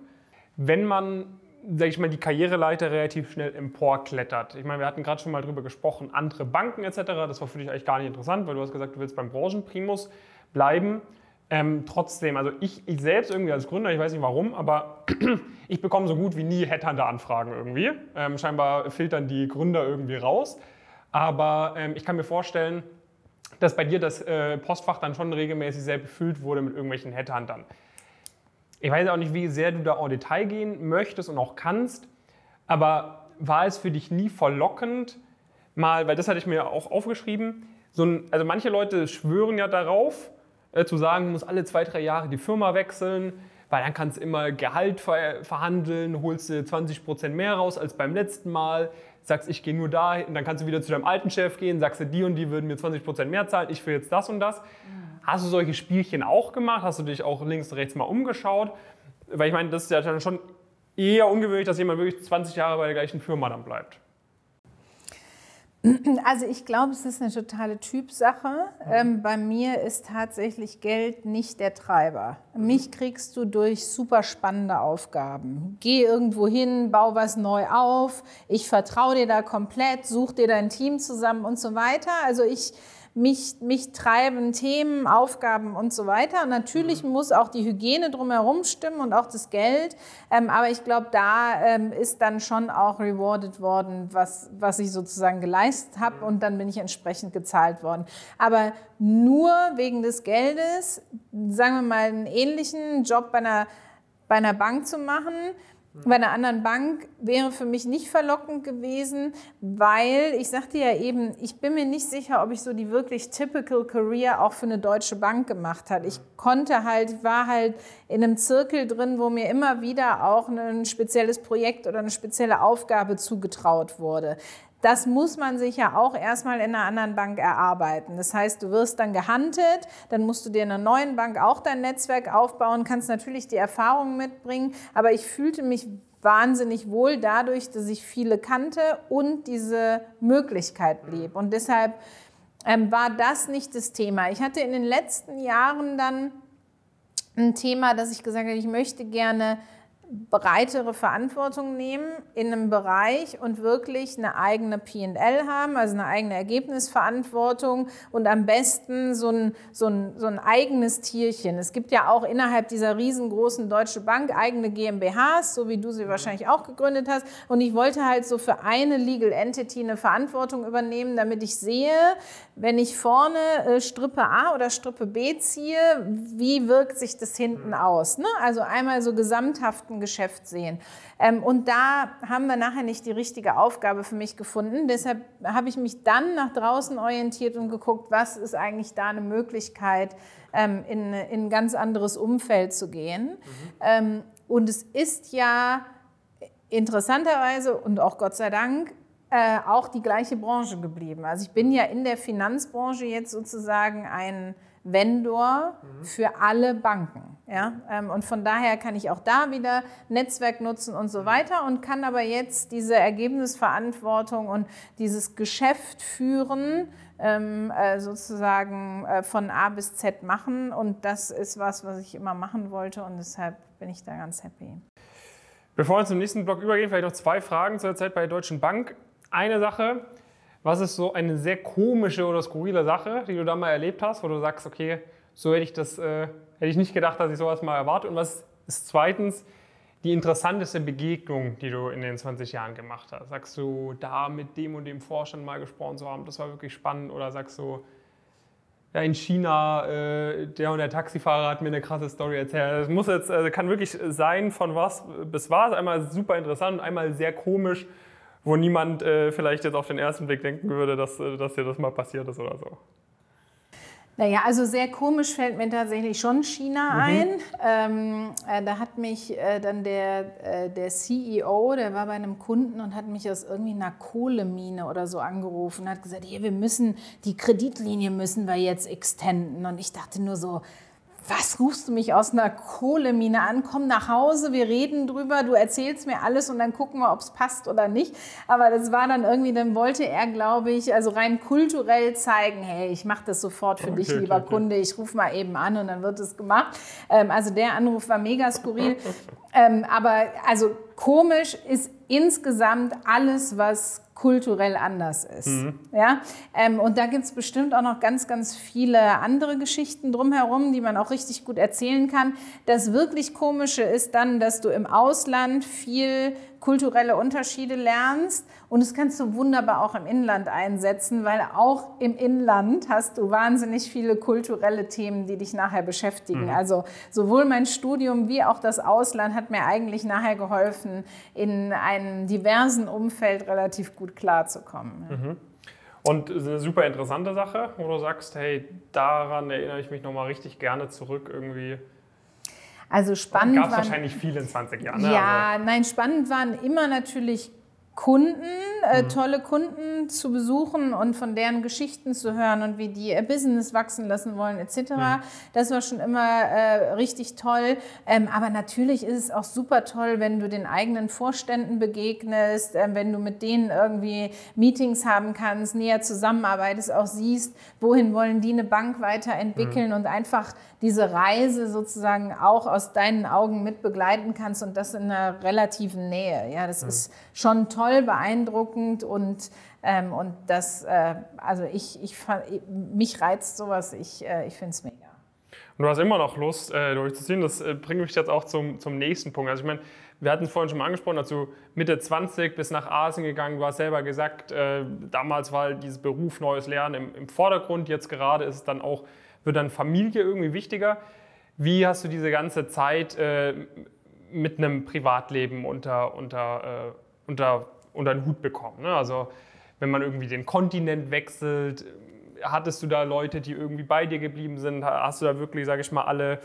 [SPEAKER 1] Wenn man sag ich mal, die Karriereleiter relativ schnell emporklettert. Ich meine, wir hatten gerade schon mal drüber gesprochen, andere Banken etc. Das war für dich eigentlich gar nicht interessant, weil du hast gesagt, du willst beim Branchenprimus bleiben. Ähm, trotzdem, also ich, ich selbst irgendwie als Gründer, ich weiß nicht warum, aber ich bekomme so gut wie nie Headhunter-Anfragen irgendwie. Ähm, scheinbar filtern die Gründer irgendwie raus. Aber ähm, ich kann mir vorstellen, dass bei dir das äh, Postfach dann schon regelmäßig sehr befüllt wurde mit irgendwelchen Headhuntern. Ich weiß auch nicht, wie sehr du da en Detail gehen möchtest und auch kannst, aber war es für dich nie verlockend, mal, weil das hatte ich mir auch aufgeschrieben, so ein, also manche Leute schwören ja darauf, äh, zu sagen, du musst alle zwei, drei Jahre die Firma wechseln, weil dann kannst du immer Gehalt ver verhandeln, holst du 20 Prozent mehr raus als beim letzten Mal, sagst, ich gehe nur da, dann kannst du wieder zu deinem alten Chef gehen, sagst du, die und die würden mir 20 Prozent mehr zahlen, ich will jetzt das und das. Hast du solche Spielchen auch gemacht? Hast du dich auch links und rechts mal umgeschaut? Weil ich meine, das ist ja dann schon eher ungewöhnlich, dass jemand wirklich 20 Jahre bei der gleichen Firma dann bleibt.
[SPEAKER 2] Also ich glaube, es ist eine totale Typsache. Ähm, bei mir ist tatsächlich Geld nicht der Treiber. Mich kriegst du durch super spannende Aufgaben. Geh irgendwo hin, bau was neu auf, ich vertraue dir da komplett, such dir dein Team zusammen und so weiter. Also ich mich, mich treiben Themen, Aufgaben und so weiter. Und natürlich mhm. muss auch die Hygiene drumherum stimmen und auch das Geld. Ähm, aber ich glaube, da ähm, ist dann schon auch rewarded worden, was, was ich sozusagen geleistet habe. Mhm. Und dann bin ich entsprechend gezahlt worden. Aber nur wegen des Geldes, sagen wir mal, einen ähnlichen Job bei einer, bei einer Bank zu machen, bei einer anderen Bank wäre für mich nicht verlockend gewesen, weil ich sagte ja eben, ich bin mir nicht sicher, ob ich so die wirklich typical Career auch für eine deutsche Bank gemacht habe. Ich konnte halt, war halt in einem Zirkel drin, wo mir immer wieder auch ein spezielles Projekt oder eine spezielle Aufgabe zugetraut wurde das muss man sich ja auch erstmal in einer anderen Bank erarbeiten. Das heißt, du wirst dann gehandelt, dann musst du dir in einer neuen Bank auch dein Netzwerk aufbauen, kannst natürlich die Erfahrungen mitbringen, aber ich fühlte mich wahnsinnig wohl dadurch, dass ich viele kannte und diese Möglichkeit blieb. Und deshalb ähm, war das nicht das Thema. Ich hatte in den letzten Jahren dann ein Thema, dass ich gesagt habe, ich möchte gerne breitere Verantwortung nehmen in einem Bereich und wirklich eine eigene PL haben, also eine eigene Ergebnisverantwortung und am besten so ein, so, ein, so ein eigenes Tierchen. Es gibt ja auch innerhalb dieser riesengroßen Deutsche Bank eigene GmbHs, so wie du sie wahrscheinlich auch gegründet hast. Und ich wollte halt so für eine Legal Entity eine Verantwortung übernehmen, damit ich sehe, wenn ich vorne äh, Strippe A oder Strippe B ziehe, wie wirkt sich das hinten aus? Ne? Also einmal so gesamthaften Geschäft sehen. Ähm, und da haben wir nachher nicht die richtige Aufgabe für mich gefunden. Deshalb habe ich mich dann nach draußen orientiert und geguckt, was ist eigentlich da eine Möglichkeit, ähm, in, in ein ganz anderes Umfeld zu gehen. Mhm. Ähm, und es ist ja interessanterweise und auch Gott sei Dank äh, auch die gleiche Branche geblieben. Also ich bin ja in der Finanzbranche jetzt sozusagen ein Vendor mhm. für alle Banken. Ja? Ähm, und von daher kann ich auch da wieder Netzwerk nutzen und so mhm. weiter und kann aber jetzt diese Ergebnisverantwortung und dieses Geschäft führen, ähm, äh, sozusagen äh, von A bis Z machen. Und das ist was, was ich immer machen wollte und deshalb bin ich da ganz happy.
[SPEAKER 1] Bevor wir zum nächsten Block übergehen, vielleicht noch zwei Fragen zur Zeit bei der Deutschen Bank. Eine Sache, was ist so eine sehr komische oder skurrile Sache, die du da mal erlebt hast, wo du sagst, okay, so hätte ich das, äh, hätte ich nicht gedacht, dass ich sowas mal erwarte. Und was ist zweitens die interessanteste Begegnung, die du in den 20 Jahren gemacht hast? Sagst du, da mit dem und dem Vorstand mal gesprochen zu haben, das war wirklich spannend? Oder sagst du, ja, in China, äh, der und der Taxifahrer hat mir eine krasse Story erzählt. Es muss jetzt, also kann wirklich sein, von was bis was. Einmal super interessant und einmal sehr komisch, wo niemand äh, vielleicht jetzt auf den ersten Blick denken würde, dass, äh, dass dir das mal passiert ist oder so.
[SPEAKER 2] Naja, also sehr komisch fällt mir tatsächlich schon China mhm. ein. Ähm, äh, da hat mich äh, dann der, äh, der CEO, der war bei einem Kunden und hat mich aus irgendwie einer Kohlemine oder so angerufen und hat gesagt, hier, wir müssen, die Kreditlinie müssen wir jetzt extenden. Und ich dachte nur so, was rufst du mich aus einer Kohlemine an? Komm nach Hause, wir reden drüber, du erzählst mir alles und dann gucken wir, ob es passt oder nicht. Aber das war dann irgendwie, dann wollte er, glaube ich, also rein kulturell zeigen, hey, ich mache das sofort für okay, dich, lieber okay, Kunde, ich rufe mal eben an und dann wird es gemacht. Ähm, also der Anruf war mega skurril. ähm, aber also komisch ist insgesamt alles, was kulturell anders ist. Mhm. Ja? Ähm, und da gibt es bestimmt auch noch ganz, ganz viele andere Geschichten drumherum, die man auch richtig gut erzählen kann. Das wirklich Komische ist dann, dass du im Ausland viel kulturelle Unterschiede lernst. Und das kannst du wunderbar auch im Inland einsetzen, weil auch im Inland hast du wahnsinnig viele kulturelle Themen, die dich nachher beschäftigen. Mhm. Also sowohl mein Studium wie auch das Ausland hat mir eigentlich nachher geholfen, in einem diversen Umfeld relativ gut klarzukommen.
[SPEAKER 1] Mhm. Und eine super interessante Sache, wo du sagst, hey, daran erinnere ich mich nochmal richtig gerne zurück irgendwie.
[SPEAKER 2] Also spannend.
[SPEAKER 1] Gab es wahrscheinlich viele in 20 Jahren.
[SPEAKER 2] Ne? Ja, also. nein, spannend waren immer natürlich Kunden, äh, mhm. tolle Kunden zu besuchen und von deren Geschichten zu hören und wie die ihr Business wachsen lassen wollen etc. Mhm. Das war schon immer äh, richtig toll. Ähm, aber natürlich ist es auch super toll, wenn du den eigenen Vorständen begegnest, äh, wenn du mit denen irgendwie Meetings haben kannst, näher zusammenarbeitest, auch siehst, wohin wollen die eine Bank weiterentwickeln mhm. und einfach diese Reise sozusagen auch aus deinen Augen mit begleiten kannst und das in einer relativen Nähe. Ja, das mhm. ist schon toll, beeindruckend und ähm, und das, äh, also ich, ich, mich reizt sowas, ich, äh, ich finde es mega.
[SPEAKER 1] Und du hast immer noch Lust, äh, durchzuziehen. Das äh, bringt mich jetzt auch zum, zum nächsten Punkt. Also ich meine, wir hatten es vorhin schon mal angesprochen, du Mitte 20 bis nach Asien gegangen, du hast selber gesagt, äh, damals war halt dieses Beruf, neues Lernen im, im Vordergrund, jetzt gerade ist es dann auch wird dann Familie irgendwie wichtiger. Wie hast du diese ganze Zeit äh, mit einem Privatleben unter, unter, äh, unter, unter den Hut bekommen? Ne? Also wenn man irgendwie den Kontinent wechselt, hattest du da Leute, die irgendwie bei dir geblieben sind? Hast du da wirklich, sage ich mal, alle,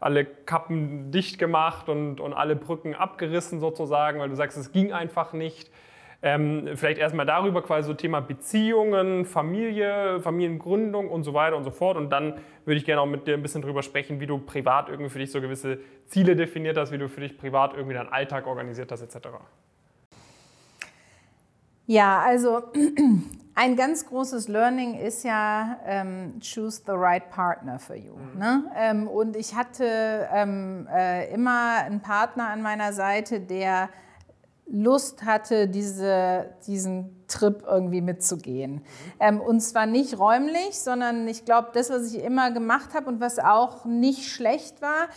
[SPEAKER 1] alle Kappen dicht gemacht und, und alle Brücken abgerissen sozusagen, weil du sagst, es ging einfach nicht? Ähm, vielleicht erstmal darüber quasi so Thema Beziehungen, Familie, Familiengründung und so weiter und so fort. Und dann würde ich gerne auch mit dir ein bisschen darüber sprechen, wie du privat irgendwie für dich so gewisse Ziele definiert hast, wie du für dich privat irgendwie deinen Alltag organisiert hast, etc.
[SPEAKER 2] Ja, also ein ganz großes Learning ist ja, ähm, choose the right partner for you. Mhm. Ne? Ähm, und ich hatte ähm, äh, immer einen Partner an meiner Seite, der Lust hatte, diese, diesen Trip irgendwie mitzugehen. Mhm. Ähm, und zwar nicht räumlich, sondern ich glaube, das, was ich immer gemacht habe und was auch nicht schlecht war,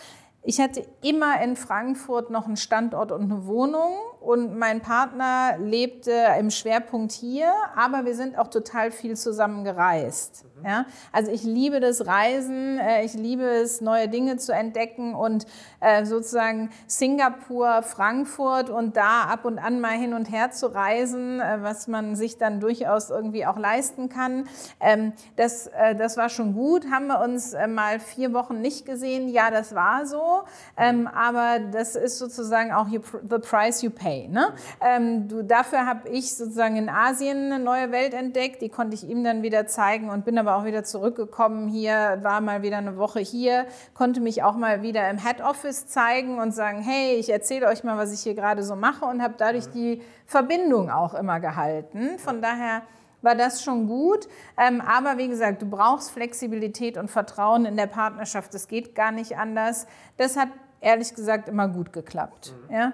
[SPEAKER 2] ich hatte immer in Frankfurt noch einen Standort und eine Wohnung und mein Partner lebte im Schwerpunkt hier, aber wir sind auch total viel zusammen gereist. Ja? Also ich liebe das Reisen, äh, ich liebe es, neue Dinge zu entdecken und äh, sozusagen Singapur, Frankfurt und da ab und an mal hin und her zu reisen, äh, was man sich dann durchaus irgendwie auch leisten kann. Ähm, das, das war schon gut. Haben wir uns mal vier Wochen nicht gesehen? Ja, das war so. Ähm, aber das ist sozusagen auch the price you pay. Ne? Ähm, du, dafür habe ich sozusagen in Asien eine neue Welt entdeckt, die konnte ich ihm dann wieder zeigen und bin aber auch wieder zurückgekommen hier, war mal wieder eine Woche hier, konnte mich auch mal wieder im Head Office zeigen und sagen, hey, ich erzähle euch mal, was ich hier gerade so mache und habe dadurch die Verbindung auch immer gehalten. Von daher war das schon gut. Ähm, aber wie gesagt, du brauchst Flexibilität und Vertrauen in der Partnerschaft. Das geht gar nicht anders. Das hat ehrlich gesagt immer gut geklappt. Mhm. Ja?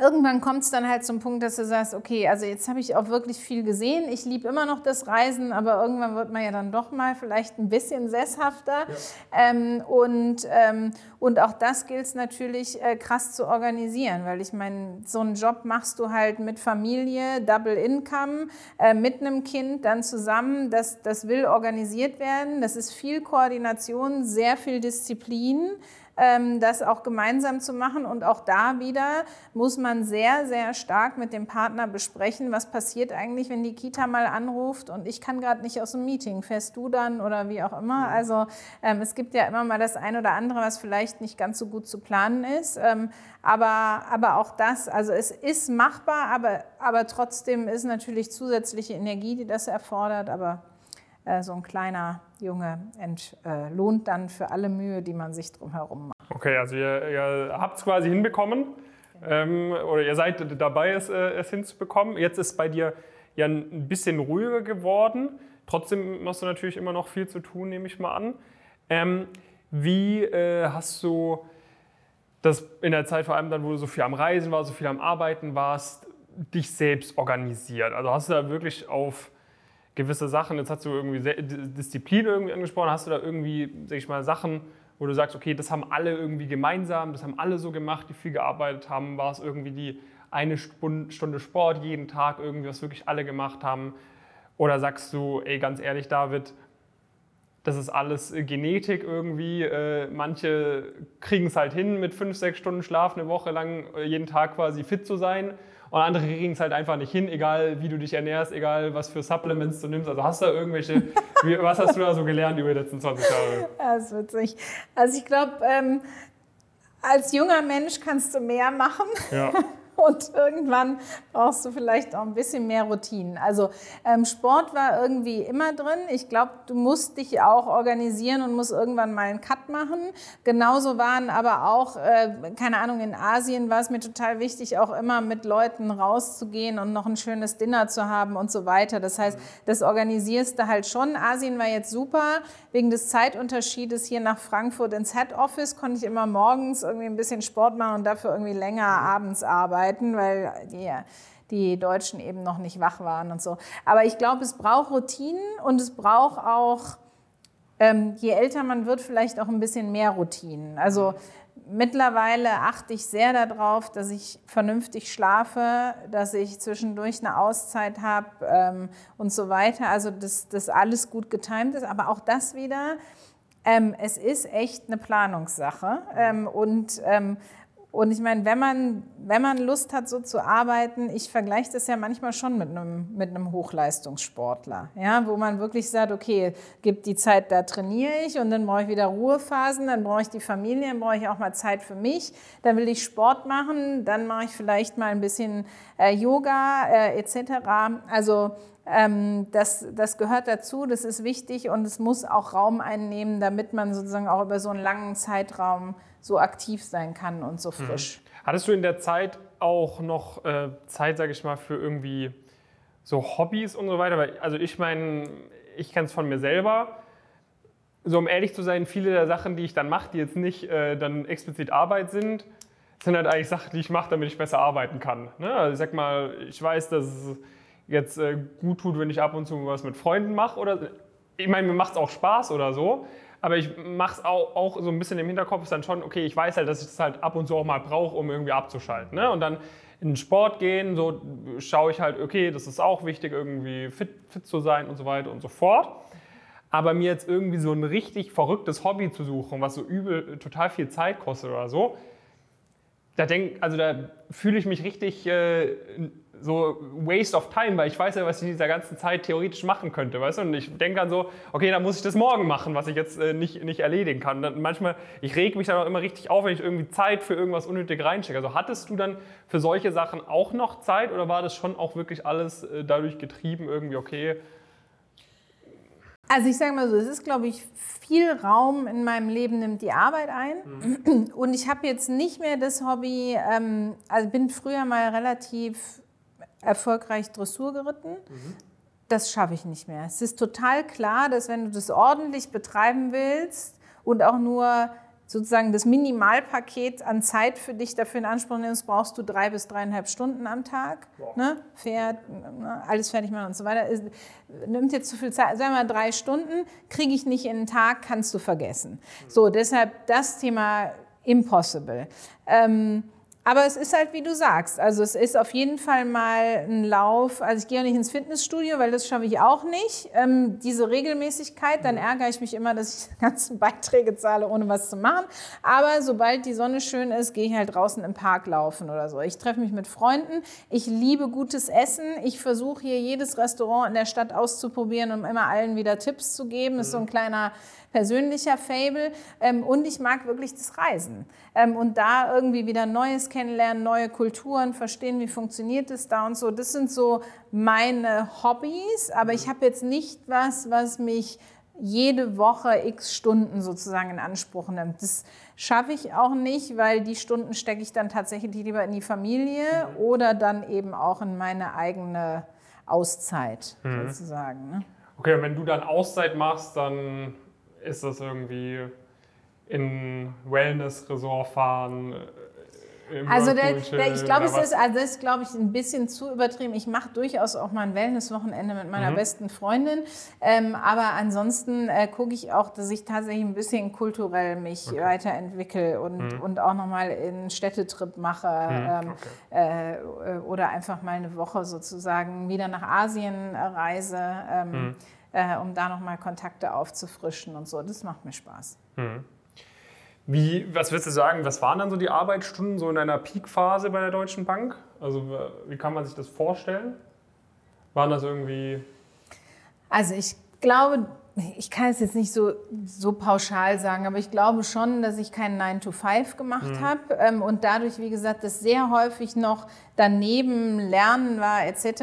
[SPEAKER 2] Irgendwann kommt es dann halt zum Punkt, dass du sagst, okay, also jetzt habe ich auch wirklich viel gesehen. Ich liebe immer noch das Reisen, aber irgendwann wird man ja dann doch mal vielleicht ein bisschen sesshafter. Ja. Ähm, und, ähm, und auch das gilt es natürlich äh, krass zu organisieren, weil ich meine, so einen Job machst du halt mit Familie, Double Income, äh, mit einem Kind dann zusammen. Das, das will organisiert werden. Das ist viel Koordination, sehr viel Disziplin das auch gemeinsam zu machen. Und auch da wieder muss man sehr, sehr stark mit dem Partner besprechen, was passiert eigentlich, wenn die Kita mal anruft und ich kann gerade nicht aus dem Meeting. Fährst du dann oder wie auch immer? Also ähm, es gibt ja immer mal das eine oder andere, was vielleicht nicht ganz so gut zu planen ist. Ähm, aber, aber auch das, also es ist machbar, aber, aber trotzdem ist natürlich zusätzliche Energie, die das erfordert. Aber so ein kleiner Junge entlohnt dann für alle Mühe, die man sich drumherum macht.
[SPEAKER 1] Okay, also ihr, ihr habt es quasi hinbekommen ähm, oder ihr seid dabei, es, äh, es hinzubekommen. Jetzt ist bei dir ja ein bisschen ruhiger geworden. Trotzdem hast du natürlich immer noch viel zu tun, nehme ich mal an. Ähm, wie äh, hast du das in der Zeit, vor allem dann, wo du so viel am Reisen warst, so viel am Arbeiten warst, dich selbst organisiert? Also hast du da wirklich auf gewisse Sachen, jetzt hast du irgendwie Disziplin irgendwie angesprochen, hast du da irgendwie, sag ich mal, Sachen, wo du sagst, okay, das haben alle irgendwie gemeinsam, das haben alle so gemacht, die viel gearbeitet haben, war es irgendwie die eine Stunde Sport jeden Tag, irgendwie, was wirklich alle gemacht haben? Oder sagst du, ey, ganz ehrlich, David, das ist alles Genetik irgendwie. Äh, manche kriegen es halt hin, mit fünf, sechs Stunden Schlaf eine Woche lang äh, jeden Tag quasi fit zu sein. Und andere kriegen es halt einfach nicht hin, egal wie du dich ernährst, egal was für Supplements du nimmst. Also hast du da irgendwelche, wie, was hast du da so gelernt über die letzten 20 Jahre?
[SPEAKER 2] Das ist witzig. Also ich glaube, ähm, als junger Mensch kannst du mehr machen. Ja. und irgendwann brauchst du vielleicht auch ein bisschen mehr Routinen. Also ähm, Sport war irgendwie immer drin. Ich glaube, du musst dich auch organisieren und musst irgendwann mal einen Cut machen. Genauso waren aber auch, äh, keine Ahnung, in Asien war es mir total wichtig, auch immer mit Leuten rauszugehen und noch ein schönes Dinner zu haben und so weiter. Das heißt, das organisierst du halt schon. Asien war jetzt super. Wegen des Zeitunterschiedes hier nach Frankfurt ins Head Office konnte ich immer morgens irgendwie ein bisschen Sport machen und dafür irgendwie länger abends arbeiten. Zeiten, weil die, die Deutschen eben noch nicht wach waren und so. Aber ich glaube, es braucht Routinen und es braucht auch, ähm, je älter man wird, vielleicht auch ein bisschen mehr Routinen. Also mittlerweile achte ich sehr darauf, dass ich vernünftig schlafe, dass ich zwischendurch eine Auszeit habe ähm, und so weiter. Also dass das alles gut getimt ist. Aber auch das wieder, ähm, es ist echt eine Planungssache. Ähm, und ähm, und ich meine, wenn man, wenn man Lust hat, so zu arbeiten, ich vergleiche das ja manchmal schon mit einem, mit einem Hochleistungssportler, ja, wo man wirklich sagt, okay, gibt die Zeit, da trainiere ich und dann brauche ich wieder Ruhephasen, dann brauche ich die Familie, dann brauche ich auch mal Zeit für mich, dann will ich Sport machen, dann mache ich vielleicht mal ein bisschen äh, Yoga äh, etc. Also ähm, das, das gehört dazu, das ist wichtig und es muss auch Raum einnehmen, damit man sozusagen auch über so einen langen Zeitraum so aktiv sein kann und so mhm. frisch.
[SPEAKER 1] Mhm. Hattest du in der Zeit auch noch äh, Zeit, sage ich mal, für irgendwie so Hobbys und so weiter? Weil, also ich meine, ich kenne es von mir selber. So um ehrlich zu sein, viele der Sachen, die ich dann mache, die jetzt nicht äh, dann explizit Arbeit sind, sind halt eigentlich Sachen, die ich mache, damit ich besser arbeiten kann. Ne? Also ich sag mal, ich weiß, dass es jetzt äh, gut tut, wenn ich ab und zu was mit Freunden mache oder ich meine, mir macht es auch Spaß oder so, aber ich mache es auch, auch, so ein bisschen im Hinterkopf ist dann schon, okay, ich weiß halt, dass ich das halt ab und zu auch mal brauche, um irgendwie abzuschalten. Ne? Und dann in den Sport gehen, so schaue ich halt, okay, das ist auch wichtig, irgendwie fit, fit zu sein und so weiter und so fort. Aber mir jetzt irgendwie so ein richtig verrücktes Hobby zu suchen, was so übel total viel Zeit kostet oder so, da denk, also da fühle ich mich richtig äh, so Waste of Time, weil ich weiß ja, was ich in dieser ganzen Zeit theoretisch machen könnte, weißt du? Und ich denke dann so, okay, dann muss ich das morgen machen, was ich jetzt äh, nicht, nicht erledigen kann. dann manchmal, ich reg mich dann auch immer richtig auf, wenn ich irgendwie Zeit für irgendwas unnötig reinstecke. Also hattest du dann für solche Sachen auch noch Zeit oder war das schon auch wirklich alles äh, dadurch getrieben, irgendwie, okay?
[SPEAKER 2] Also ich sage mal so, es ist, glaube ich, viel Raum in meinem Leben nimmt die Arbeit ein. Mhm. Und ich habe jetzt nicht mehr das Hobby, ähm, also bin früher mal relativ erfolgreich Dressur geritten. Mhm. Das schaffe ich nicht mehr. Es ist total klar, dass wenn du das ordentlich betreiben willst und auch nur sozusagen das Minimalpaket an Zeit für dich dafür in Anspruch nimmst, brauchst du drei bis dreieinhalb Stunden am Tag. Wow. Ne? Fährt, ne? alles fertig machen und so weiter. Nimmt jetzt zu viel Zeit, sagen wir mal drei Stunden, kriege ich nicht in einen Tag, kannst du vergessen. So, deshalb das Thema impossible. Ähm, aber es ist halt, wie du sagst, also es ist auf jeden Fall mal ein Lauf. Also ich gehe auch nicht ins Fitnessstudio, weil das schaffe ich auch nicht. Ähm, diese Regelmäßigkeit, dann ärgere ich mich immer, dass ich die ganzen Beiträge zahle, ohne was zu machen. Aber sobald die Sonne schön ist, gehe ich halt draußen im Park laufen oder so. Ich treffe mich mit Freunden. Ich liebe gutes Essen. Ich versuche hier jedes Restaurant in der Stadt auszuprobieren, um immer allen wieder Tipps zu geben. Das ist so ein kleiner persönlicher Fable. Ähm, und ich mag wirklich das Reisen. Ähm, und da irgendwie wieder Neues kennenlernen, neue Kulturen, verstehen, wie funktioniert es da und so. Das sind so meine Hobbys. Aber ich habe jetzt nicht was, was mich jede Woche x Stunden sozusagen in Anspruch nimmt. Das schaffe ich auch nicht, weil die Stunden stecke ich dann tatsächlich lieber in die Familie mhm. oder dann eben auch in meine eigene Auszeit mhm. sozusagen. Ne?
[SPEAKER 1] Okay, und wenn du dann Auszeit machst, dann ist das irgendwie in Wellness-Resort fahren?
[SPEAKER 2] Äh, also der, der, ich glaube, es ist, also das ist, glaube ich, ein bisschen zu übertrieben. Ich mache durchaus auch mal ein Wellness-Wochenende mit meiner mhm. besten Freundin. Ähm, aber ansonsten äh, gucke ich auch, dass ich tatsächlich ein bisschen kulturell mich okay. weiterentwickle und, mhm. und auch nochmal einen Städtetrip mache mhm. ähm, okay. äh, oder einfach mal eine Woche sozusagen wieder nach Asien reise. Ähm, mhm äh, um da nochmal Kontakte aufzufrischen und so. Das macht mir Spaß.
[SPEAKER 1] Wie, was würdest du sagen, was waren dann so die Arbeitsstunden so in einer Peakphase bei der Deutschen Bank? Also wie kann man sich das vorstellen? Waren das irgendwie...
[SPEAKER 2] Also ich glaube, ich kann es jetzt nicht so, so pauschal sagen, aber ich glaube schon, dass ich keinen 9 to 5 gemacht mhm. habe ähm, und dadurch, wie gesagt, das sehr häufig noch daneben Lernen war etc.,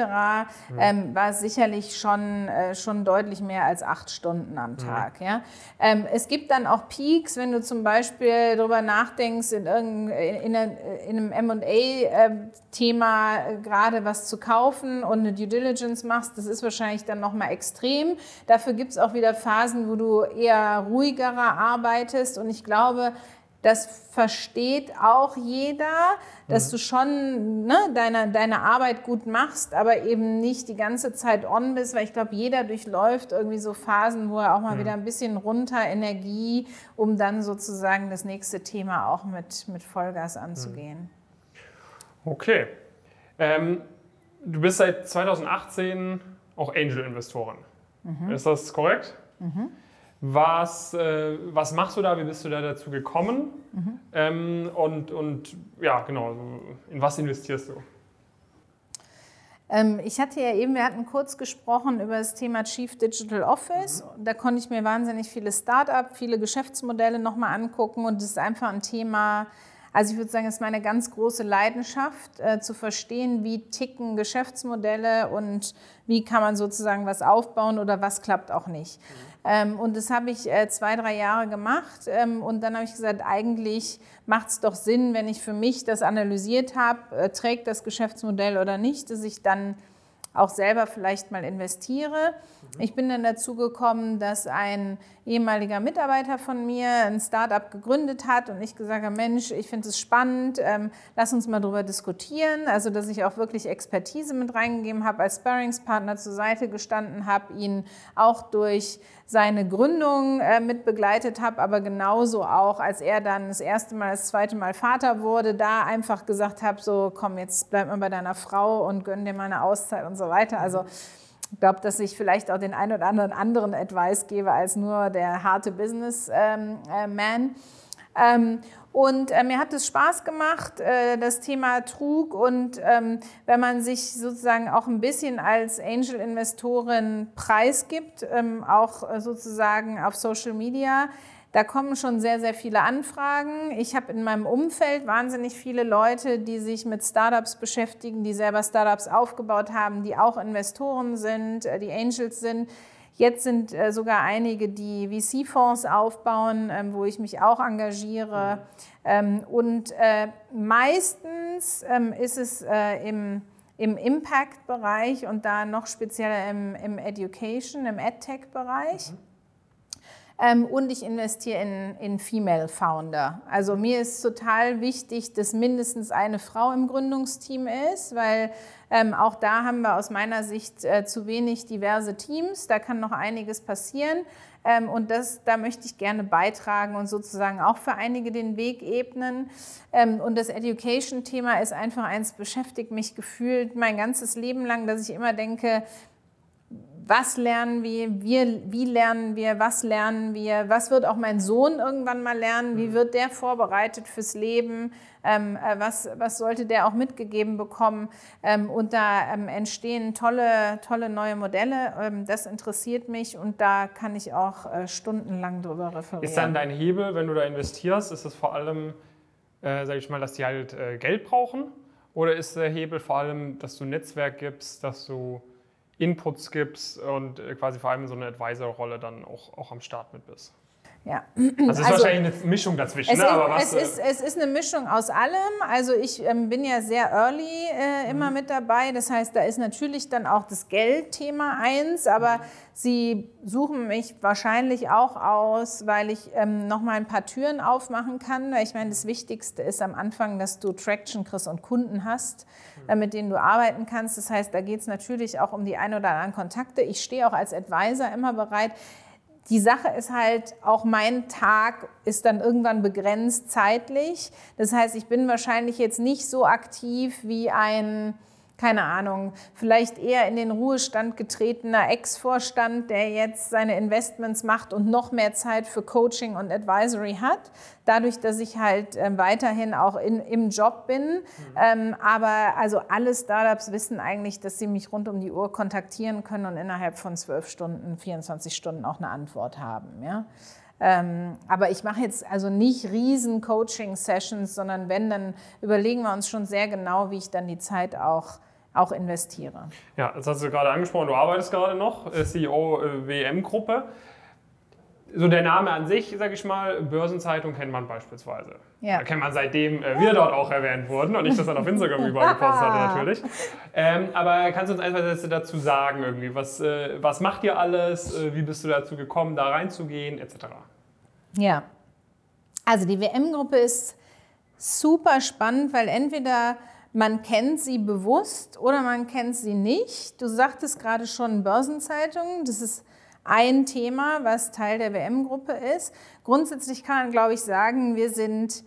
[SPEAKER 2] mhm. ähm, war es sicherlich schon, äh, schon deutlich mehr als acht Stunden am mhm. Tag. Mhm. Ja? Ähm, es gibt dann auch Peaks, wenn du zum Beispiel darüber nachdenkst, in, in, in, in einem M&A-Thema äh, gerade was zu kaufen und eine Due Diligence machst, das ist wahrscheinlich dann nochmal extrem. Dafür gibt es auch wieder Phasen, wo du eher ruhigerer arbeitest und ich glaube, das versteht auch jeder, dass mhm. du schon ne, deine, deine Arbeit gut machst, aber eben nicht die ganze Zeit on bist, weil ich glaube, jeder durchläuft irgendwie so Phasen, wo er auch mal mhm. wieder ein bisschen runter Energie, um dann sozusagen das nächste Thema auch mit, mit Vollgas anzugehen.
[SPEAKER 1] Mhm. Okay. Ähm, du bist seit 2018 auch Angel-Investorin. Mhm. Ist das korrekt? Mhm. Was, äh, was machst du da? Wie bist du da dazu gekommen? Mhm. Ähm, und, und ja, genau, in was investierst du?
[SPEAKER 2] Ähm, ich hatte ja eben, wir hatten kurz gesprochen über das Thema Chief Digital Office. Mhm. Da konnte ich mir wahnsinnig viele Start-up, viele Geschäftsmodelle nochmal angucken und es ist einfach ein Thema, also ich würde sagen, es ist meine ganz große Leidenschaft, äh, zu verstehen, wie ticken Geschäftsmodelle und wie kann man sozusagen was aufbauen oder was klappt auch nicht. Mhm. Ähm, und das habe ich äh, zwei, drei Jahre gemacht. Ähm, und dann habe ich gesagt, eigentlich macht es doch Sinn, wenn ich für mich das analysiert habe, äh, trägt das Geschäftsmodell oder nicht, dass ich dann auch selber vielleicht mal investiere. Mhm. Ich bin dann dazu gekommen, dass ein ehemaliger Mitarbeiter von mir ein Startup gegründet hat und ich gesagt habe, Mensch, ich finde es spannend, ähm, lass uns mal darüber diskutieren. Also, dass ich auch wirklich Expertise mit reingegeben habe, als Sparringspartner zur Seite gestanden habe, ihn auch durch seine Gründung äh, mit begleitet habe, aber genauso auch, als er dann das erste Mal, das zweite Mal Vater wurde, da einfach gesagt habe, so komm, jetzt bleib mal bei deiner Frau und gönn dir mal eine Auszeit und so weiter. Also ich glaube, dass ich vielleicht auch den einen oder anderen anderen Advice gebe als nur der harte Businessman. Ähm, äh, ähm, und äh, mir hat es Spaß gemacht, äh, das Thema Trug. Und ähm, wenn man sich sozusagen auch ein bisschen als Angel-Investorin preisgibt, ähm, auch äh, sozusagen auf Social Media, da kommen schon sehr, sehr viele Anfragen. Ich habe in meinem Umfeld wahnsinnig viele Leute, die sich mit Startups beschäftigen, die selber Startups aufgebaut haben, die auch Investoren sind, äh, die Angels sind Jetzt sind äh, sogar einige, die VC-Fonds aufbauen, ähm, wo ich mich auch engagiere. Mhm. Ähm, und äh, meistens ähm, ist es im, im Impact-Bereich und da noch spezieller im, im Education, im EdTech-Bereich. Mhm. Ähm, und ich investiere in, in Female Founder. Also mir ist total wichtig, dass mindestens eine Frau im Gründungsteam ist, weil ähm, auch da haben wir aus meiner Sicht äh, zu wenig diverse Teams. Da kann noch einiges passieren. Ähm, und das, da möchte ich gerne beitragen und sozusagen auch für einige den Weg ebnen. Ähm, und das Education-Thema ist einfach eins, beschäftigt mich gefühlt mein ganzes Leben lang, dass ich immer denke, was lernen wir, wir, wie lernen wir, was lernen wir, was wird auch mein Sohn irgendwann mal lernen, wie mhm. wird der vorbereitet fürs Leben, ähm, äh, was, was sollte der auch mitgegeben bekommen. Ähm, und da ähm, entstehen tolle, tolle neue Modelle. Ähm, das interessiert mich und da kann ich auch äh, stundenlang drüber referieren.
[SPEAKER 1] Ist dann dein Hebel, wenn du da investierst, ist es vor allem, äh, sage ich mal, dass die halt äh, Geld brauchen? Oder ist der Hebel vor allem, dass du ein Netzwerk gibst, dass du Inputs gibst und äh, quasi vor allem so eine Advisor-Rolle dann auch, auch am Start mit bist.
[SPEAKER 2] Ja.
[SPEAKER 1] Also es ist also, wahrscheinlich eine Mischung dazwischen.
[SPEAKER 2] Es,
[SPEAKER 1] ne?
[SPEAKER 2] Aber was, es, ist, es ist eine Mischung aus allem. Also ich ähm, bin ja sehr early äh, immer mhm. mit dabei. Das heißt, da ist natürlich dann auch das Geldthema eins, aber mhm. sie suchen mich wahrscheinlich auch aus, weil ich ähm, noch mal ein paar Türen aufmachen kann. Ich meine, das Wichtigste ist am Anfang, dass du Traction kriegst und Kunden hast, äh, mit denen du arbeiten kannst. Das heißt, da geht es natürlich auch um die ein oder anderen Kontakte. Ich stehe auch als Advisor immer bereit. Die Sache ist halt, auch mein Tag ist dann irgendwann begrenzt zeitlich. Das heißt, ich bin wahrscheinlich jetzt nicht so aktiv wie ein keine Ahnung, vielleicht eher in den Ruhestand getretener Ex-Vorstand, der jetzt seine Investments macht und noch mehr Zeit für Coaching und Advisory hat. Dadurch, dass ich halt äh, weiterhin auch in, im Job bin. Mhm. Ähm, aber also alle Startups wissen eigentlich, dass sie mich rund um die Uhr kontaktieren können und innerhalb von zwölf Stunden, 24 Stunden auch eine Antwort haben. Ja? Ähm, aber ich mache jetzt also nicht riesen Coaching-Sessions, sondern wenn, dann überlegen wir uns schon sehr genau, wie ich dann die Zeit auch auch investiere.
[SPEAKER 1] Ja, das hast du gerade angesprochen, du arbeitest gerade noch, äh, CEO äh, WM-Gruppe. So der Name an sich, sage ich mal, Börsenzeitung kennt man beispielsweise. Ja. Da kennt man seitdem äh, wir dort auch erwähnt wurden und ich das dann auf Instagram überall gepostet hatte natürlich. Ähm, aber kannst du uns ein, zwei Sätze dazu sagen irgendwie? Was, äh, was macht ihr alles? Äh, wie bist du dazu gekommen, da reinzugehen, etc.?
[SPEAKER 2] Ja, also die WM-Gruppe ist super spannend, weil entweder man kennt sie bewusst oder man kennt sie nicht. Du sagtest gerade schon Börsenzeitungen, das ist ein Thema, was Teil der WM-Gruppe ist. Grundsätzlich kann man, glaube ich, sagen, wir sind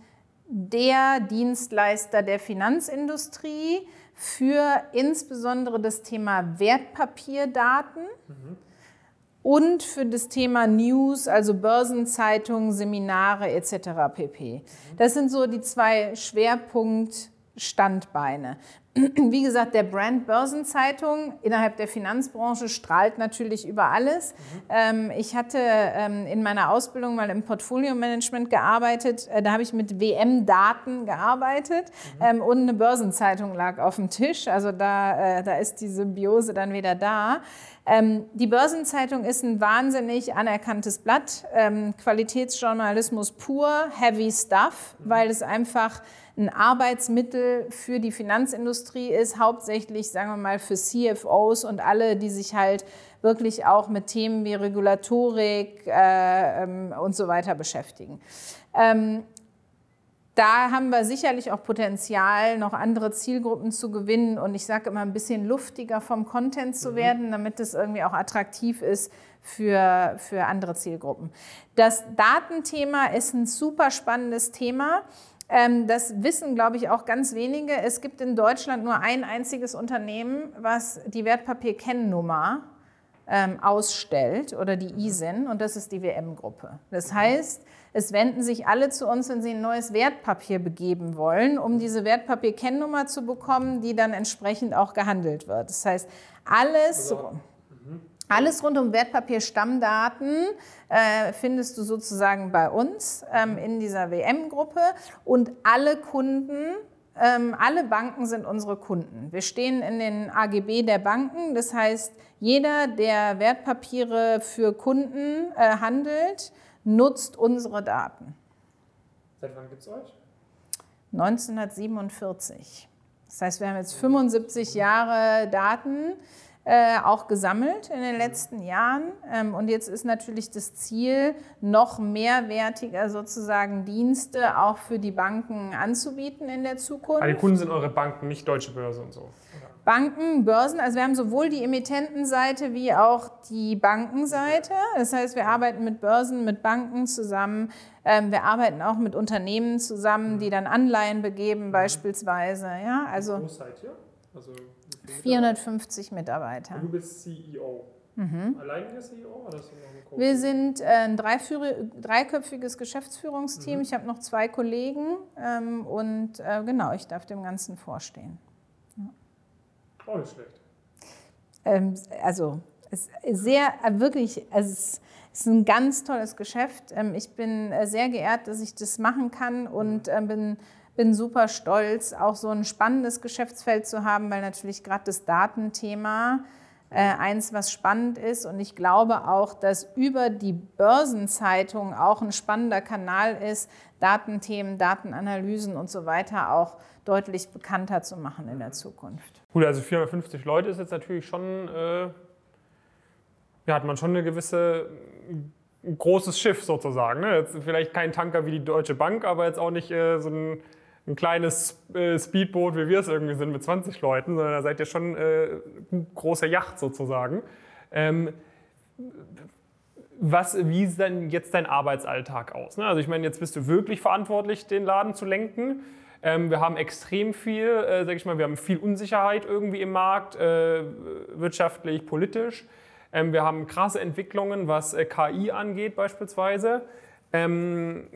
[SPEAKER 2] der Dienstleister der Finanzindustrie für insbesondere das Thema Wertpapierdaten. Mhm. Und für das Thema News, also Börsenzeitungen, Seminare etc. pp. Das sind so die zwei Schwerpunkte. Standbeine. Wie gesagt, der Brand Börsenzeitung innerhalb der Finanzbranche strahlt natürlich über alles. Mhm. ich hatte ähm, in meiner Ausbildung mal im Portfolio-Management gearbeitet. Äh, da habe ich mit WM-Daten gearbeitet mhm. Ähm, und eine Börsenzeitung lag auf dem Tisch. Also da, äh, da ist die Symbiose dann wieder da. Ähm, die Börsenzeitung ist ein wahnsinnig anerkanntes Blatt. Qualitätsjournalismus pur, heavy stuff, mhm. weil es einfach ein Arbeitsmittel für die Finanzindustrie ist, hauptsächlich, sagen wir mal, für CFOs und alle, die sich halt wirklich auch mit Themen wie Regulatorik äh, ähm, und so weiter beschäftigen. Ähm, da haben wir sicherlich auch Potenzial, noch andere Zielgruppen zu gewinnen und ich sage immer ein bisschen luftiger vom Content zu mhm. werden, damit es irgendwie auch attraktiv ist für, für andere Zielgruppen. Das Datenthema ist ein super spannendes Thema. Ähm, das wissen, glaube ich, auch ganz wenige. Es gibt in Deutschland nur ein einziges Unternehmen, was die Wertpapierkennnummer ähm, ausstellt oder die ISIN und das ist die WM-Gruppe. Das heißt, es wenden sich alle zu uns, wenn sie ein neues Wertpapier begeben wollen, um diese Wertpapierkennnummer zu bekommen, die dann entsprechend auch gehandelt wird. Das heißt, alles. Also, alles rund um Wertpapierstammdaten äh, findest du sozusagen bei uns ähm, in dieser WM-Gruppe und alle Kunden ähm, alle Banken sind unsere Kunden. Wir stehen in den AGB der Banken. Das heißt, jeder, der Wertpapiere für Kunden äh, handelt, nutzt unsere Daten.
[SPEAKER 1] Seit wann gibt es euch?
[SPEAKER 2] 1947. Das heißt, wir haben jetzt 75 Jahre Daten. Äh, auch gesammelt in den letzten Jahren. Ähm, und jetzt ist natürlich das Ziel, noch mehrwertiger sozusagen Dienste auch für die Banken anzubieten in der Zukunft.
[SPEAKER 1] Aber die Kunden sind eure Banken, nicht deutsche Börse und so. Oder?
[SPEAKER 2] Banken, Börsen, also wir haben sowohl die Emittentenseite wie auch die Bankenseite. Das heißt, wir arbeiten mit Börsen, mit Banken zusammen. Ähm, wir arbeiten auch mit Unternehmen zusammen, die dann Anleihen begeben beispielsweise. Ja, also
[SPEAKER 1] Wo seid ihr? Also,
[SPEAKER 2] 450 Mitarbeiter.
[SPEAKER 1] Du bist CEO. Alleiniger CEO oder ist das noch ein Co-
[SPEAKER 2] Wir sind äh, ein dreiköpfiges Geschäftsführungsteam. Ich habe noch zwei Kollegen ähm, und äh, genau, ich darf dem Ganzen vorstehen.
[SPEAKER 1] Auch nicht schlecht.
[SPEAKER 2] Ähm, also es ist sehr, äh, wirklich, also es ist ein ganz tolles Geschäft. Ähm, ich bin äh, sehr geehrt, dass ich das machen kann und äh, bin, bin super stolz, auch so ein spannendes Geschäftsfeld zu haben, weil natürlich gerade das Datenthema äh, eins, was spannend ist. Und ich glaube auch, dass über die Börsenzeitung auch ein spannender Kanal ist, Datenthemen, Datenanalysen und so weiter auch deutlich bekannter zu machen in der Zukunft.
[SPEAKER 1] Gut, also 450 Leute ist jetzt natürlich schon, äh, ja, hat man schon eine gewisse, ein großes Schiff sozusagen. Ne? Jetzt vielleicht kein Tanker wie die Deutsche Bank, aber jetzt auch nicht äh, so ein, ein kleines äh, Speedboot, wie wir es irgendwie sind mit 20 Leuten, sondern da seid ihr schon äh, eine große Yacht sozusagen. Ähm, was, wie sieht denn jetzt dein Arbeitsalltag aus? Ne? Also ich meine, jetzt bist du wirklich verantwortlich, den Laden zu lenken. Ähm, wir haben extrem viel, äh, sag ich mal, wir haben viel Unsicherheit irgendwie im Markt, äh, wirtschaftlich, politisch. Ähm, wir haben krasse Entwicklungen, was äh, KI angeht beispielsweise. Ähm,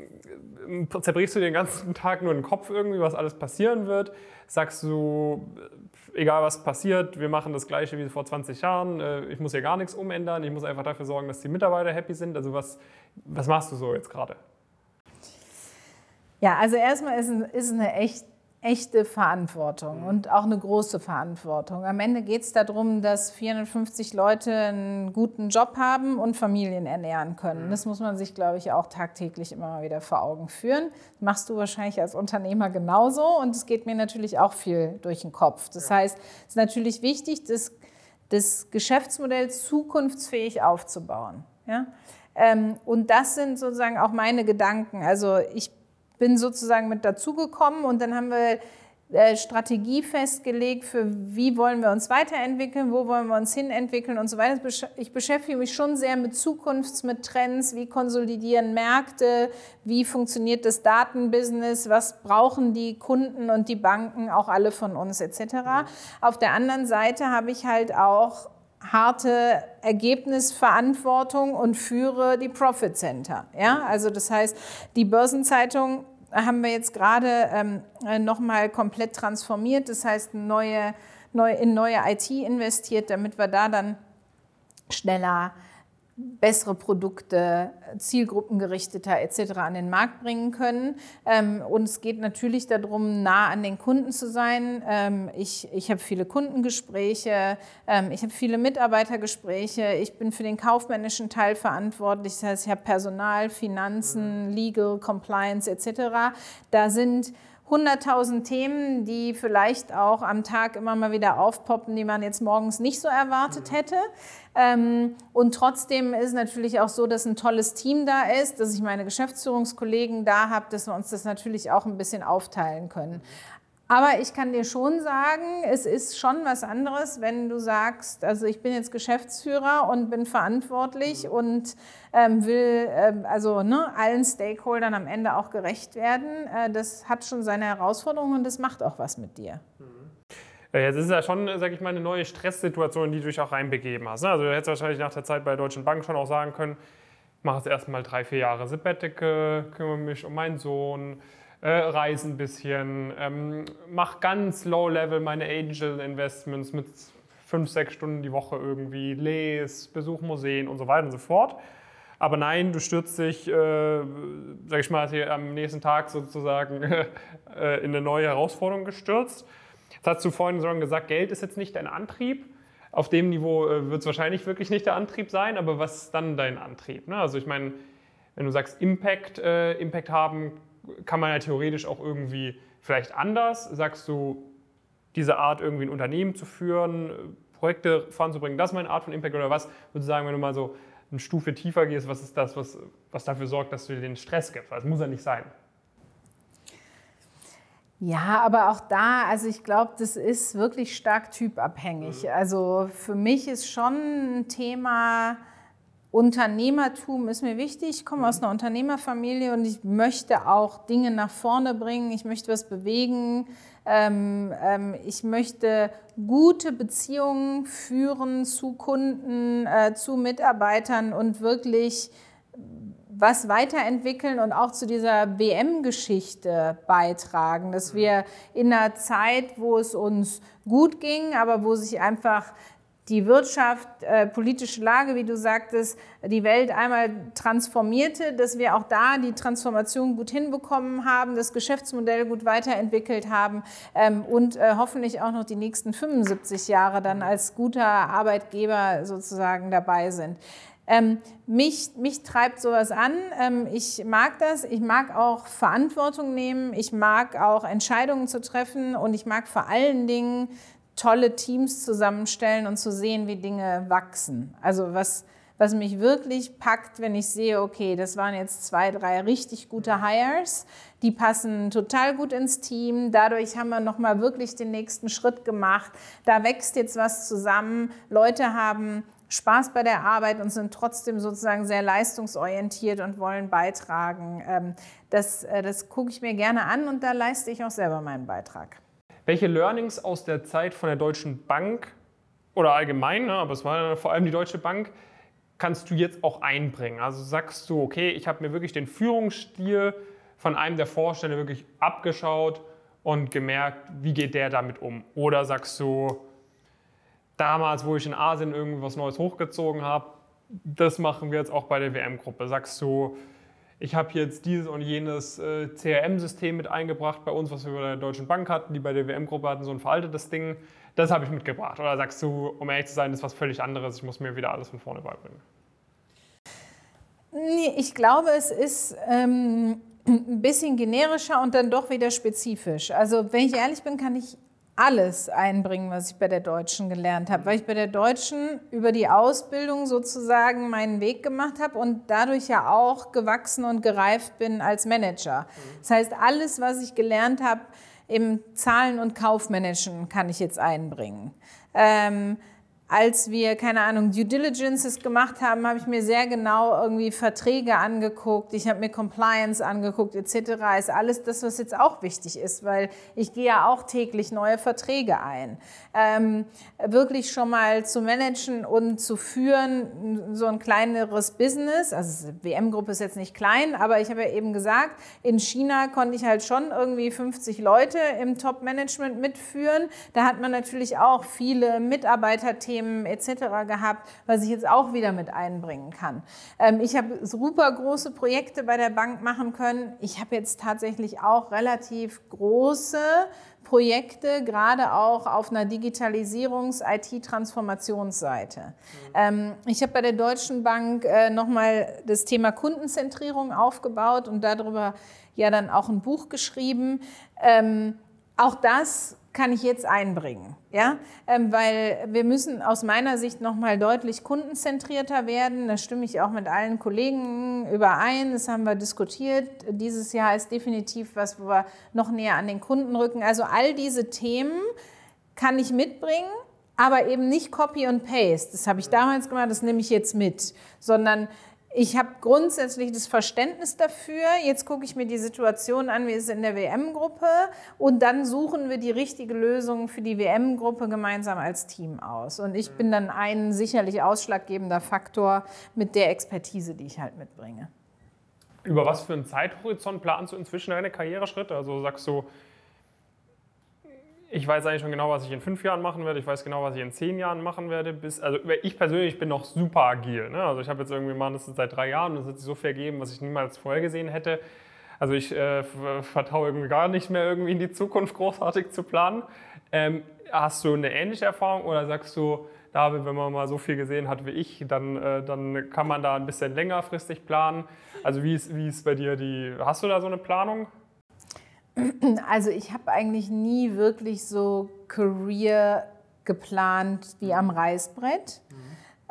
[SPEAKER 1] zerbrichst du den ganzen Tag nur den Kopf irgendwie, was alles passieren wird? Sagst du, äh, egal was passiert, wir machen das Gleiche wie vor 20 Jahren, äh, ich muss hier gar nichts umändern, ich muss einfach dafür sorgen, dass die Mitarbeiter happy sind. Also was, was machst du so jetzt gerade?
[SPEAKER 2] Ja, also erstmal ist, ist eine echt, echte Verantwortung und auch eine große Verantwortung. Am Ende geht es darum, dass 450 Leute einen guten Job haben und Familien ernähren können. Das muss man sich, glaube ich, auch tagtäglich immer mal wieder vor Augen führen. Das machst du wahrscheinlich als Unternehmer genauso und es geht mir natürlich auch viel durch den Kopf. Das heißt, es ist natürlich wichtig, das, das Geschäftsmodell zukunftsfähig aufzubauen. Ja? Ähm, und das sind sozusagen auch meine Gedanken. Also ich bin sozusagen mit dazugekommen und dann haben wir äh, Strategie festgelegt für wie wollen wir uns weiterentwickeln, wo wollen wir uns hinentwickeln und so weiter. Ich beschäftige mich schon sehr mit Zukunfts, mit Trends, wie konsolidieren Märkte, wie funktioniert das Datenbusiness, was brauchen die Kunden und die Banken, auch alle von uns etc. Auf der anderen Seite habe ich halt auch harte Ergebnisverantwortung und führe die Profit Center. Ja? Also das heißt, die Börsenzeitung haben wir jetzt gerade ähm, nochmal komplett transformiert. Das heißt, neue, neu, in neue IT investiert, damit wir da dann schneller bessere Produkte, zielgruppengerichteter etc. an den Markt bringen können. Ähm, und es geht natürlich darum, nah an den Kunden zu sein. Ähm, ich ich habe viele Kundengespräche, ähm, ich habe viele Mitarbeitergespräche, ich bin für den kaufmännischen Teil verantwortlich. Das heißt, ich habe Personal, Finanzen, Legal, Compliance etc. Da sind 100.000 Themen, die vielleicht auch am Tag immer mal wieder aufpoppen, die man jetzt morgens nicht so erwartet hätte. Ähm, und trotzdem ist natürlich auch so, dass ein tolles Team da ist, dass ich meine Geschäftsführungskollegen da habe, dass wir uns das natürlich auch ein bisschen aufteilen können. Aber ich kann dir schon sagen, es ist schon was anderes, wenn du sagst, also ich bin jetzt Geschäftsführer und bin verantwortlich und ähm, will ähm, also ne, allen Stakeholdern am Ende auch gerecht werden. Äh, das hat schon seine Herausforderungen und das macht auch was mit dir.
[SPEAKER 1] Ja, Jetzt ist ja schon, sag ich mal, eine neue Stresssituation, in die du dich auch reinbegeben hast. ne? Also du hättest wahrscheinlich nach der Zeit bei der Deutschen Bank schon auch sagen können, ich mache jetzt erstmal drei, vier Jahre Sabbatical, kümmere mich um meinen Sohn, äh, reise ein bisschen, ähm, mache ganz low-level meine Angel-Investments mit fünf, sechs Stunden die Woche irgendwie, lese, besuch Museen und so weiter und so fort. Aber nein, du stürzt dich, äh, sag ich mal, am nächsten Tag sozusagen äh, in eine neue Herausforderung gestürzt. Jetzt hast du vorhin schon gesagt, Geld ist jetzt nicht dein Antrieb. Auf dem Niveau äh, wird es wahrscheinlich wirklich nicht der Antrieb sein, aber was ist dann dein Antrieb? Ne? Also ich meine, wenn du sagst Impact, äh, Impact haben, kann man ja theoretisch auch irgendwie vielleicht anders. Sagst du, diese Art irgendwie ein Unternehmen zu führen, Projekte voranzubringen. Das ist meine Art von Impact oder was würdest du sagen, wenn du mal so eine Stufe tiefer gehst, was ist das, was, was dafür sorgt, dass du dir den Stress gibst? Das muss ja nicht sein.
[SPEAKER 2] Ja, aber auch da, also ich glaube, das ist wirklich stark typabhängig. Mhm. Also für mich ist schon ein Thema, Unternehmertum ist mir wichtig. Ich komme aus einer Unternehmerfamilie und ich möchte auch Dinge nach vorne bringen. Ich möchte was bewegen. Ähm, ähm, ich möchte gute Beziehungen führen zu Kunden, äh, zu Mitarbeitern und wirklich was weiterentwickeln und auch zu dieser WM-Geschichte beitragen, dass wir in einer Zeit, wo es uns gut ging, aber wo sich einfach die Wirtschaft, äh, politische Lage, wie du sagtest, die Welt einmal transformierte, dass wir auch da die Transformation gut hinbekommen haben, das Geschäftsmodell gut weiterentwickelt haben ähm, und äh, hoffentlich auch noch die nächsten 75 Jahre dann als guter Arbeitgeber sozusagen dabei sind. Ähm, mich, mich treibt sowas an. Ähm, ich mag das. Ich mag auch Verantwortung nehmen. Ich mag auch Entscheidungen zu treffen. Und ich mag vor allen Dingen tolle Teams zusammenstellen und zu sehen, wie Dinge wachsen. Also was, was mich wirklich packt, wenn ich sehe, okay, das waren jetzt zwei, drei richtig gute Hires, die passen total gut ins Team. Dadurch haben wir nochmal wirklich den nächsten Schritt gemacht. Da wächst jetzt was zusammen. Leute haben Spaß bei der Arbeit und sind trotzdem sozusagen sehr leistungsorientiert und wollen beitragen. Ähm, das, äh, das gucke ich mir gerne an und da leiste ich auch selber meinen Beitrag.
[SPEAKER 1] Welche Learnings aus der Zeit von der Deutschen Bank oder allgemein, ne, aber es war vor allem die Deutsche Bank, kannst du jetzt auch einbringen? Also sagst du, okay, ich habe mir wirklich den Führungsstil von einem der Vorstände wirklich abgeschaut und gemerkt, wie geht der damit um? Oder sagst du, damals, wo ich in Asien irgendwas Neues hochgezogen habe, das machen wir jetzt auch bei der WM-Gruppe? Sagst du, ich habe jetzt dieses und jenes äh, CRM-System mit eingebracht bei uns, was wir bei der Deutschen Bank hatten, die bei der WM-Gruppe hatten, so ein veraltetes Ding. Das habe ich mitgebracht. Oder sagst du, um ehrlich zu sein, das ist was völlig anderes, ich muss mir wieder alles von vorne beibringen?
[SPEAKER 2] Nee, ich glaube, es ist ähm, ein bisschen generischer und dann doch wieder spezifisch. Also, wenn ich ehrlich bin, kann ich alles einbringen, was ich bei der Deutschen gelernt habe, weil ich bei der Deutschen über die Ausbildung sozusagen meinen Weg gemacht habe und dadurch ja auch gewachsen und gereift bin als Manager. Das heißt, alles, was ich gelernt habe im Zahlen- und Kaufmanagen, kann ich jetzt einbringen. Ähm, als wir, keine Ahnung, Due Diligences gemacht haben, habe ich mir sehr genau irgendwie Verträge angeguckt, ich habe mir Compliance angeguckt etc. Ist alles das, was jetzt auch wichtig ist, weil ich gehe ja auch täglich neue Verträge ein. Ähm, wirklich schon mal zu managen und zu führen, so ein kleineres Business, also WM-Gruppe ist jetzt nicht klein, aber ich habe ja eben gesagt, in China konnte ich halt schon irgendwie 50 Leute im Top-Management mitführen. Da hat man natürlich auch viele Mitarbeiterthemen Themen etc. gehabt, was ich jetzt auch wieder mit einbringen kann. Ähm, ich habe super große Projekte bei der Bank machen können. Ich habe jetzt tatsächlich auch relativ große Projekte, gerade auch auf einer Digitalisierungs-IT-Transformationsseite. Mhm. Ähm, ich habe bei der Deutschen Bank äh, nochmal das Thema Kundenzentrierung aufgebaut und darüber ja dann auch ein Buch geschrieben. Ähm, auch das kann ich jetzt einbringen. Ja? Ähm, weil wir müssen aus meiner Sicht nochmal deutlich kundenzentrierter werden. Da stimme ich auch mit allen Kollegen überein. Das haben wir diskutiert. Dieses Jahr ist definitiv was, wo wir noch näher an den Kunden rücken. Also all diese Themen kann ich mitbringen, aber eben nicht Copy und Paste. Das habe ich damals gemacht, das nehme ich jetzt mit, sondern ich habe grundsätzlich das Verständnis dafür. Jetzt gucke ich mir die Situation an, wie es in der WM-Gruppe und dann suchen wir die richtige Lösung für die WM-Gruppe gemeinsam als Team aus. Und ich bin dann ein sicherlich ausschlaggebender Faktor mit der Expertise, die ich halt mitbringe.
[SPEAKER 1] Über was für einen Zeithorizont planst du inzwischen deine Karriereschritte? Also sagst du, ich weiß eigentlich schon genau, was ich in fünf Jahren machen werde. Ich weiß genau, was ich in zehn Jahren machen werde. Bis, also ich persönlich bin noch super agil. Ne? Also ich habe jetzt irgendwie mal das seit drei Jahren und es hat sich so viel ergeben, was ich niemals vorher gesehen hätte. Also ich äh, vertraue irgendwie gar nicht mehr irgendwie in die Zukunft großartig zu planen. Ähm, hast du eine ähnliche Erfahrung oder sagst du, David, wenn man mal so viel gesehen hat wie ich, dann, äh, dann kann man da ein bisschen längerfristig planen? Also wie ist, wie ist bei dir die, hast du da so eine Planung?
[SPEAKER 2] Also ich habe eigentlich nie wirklich so Career geplant wie am Reißbrett.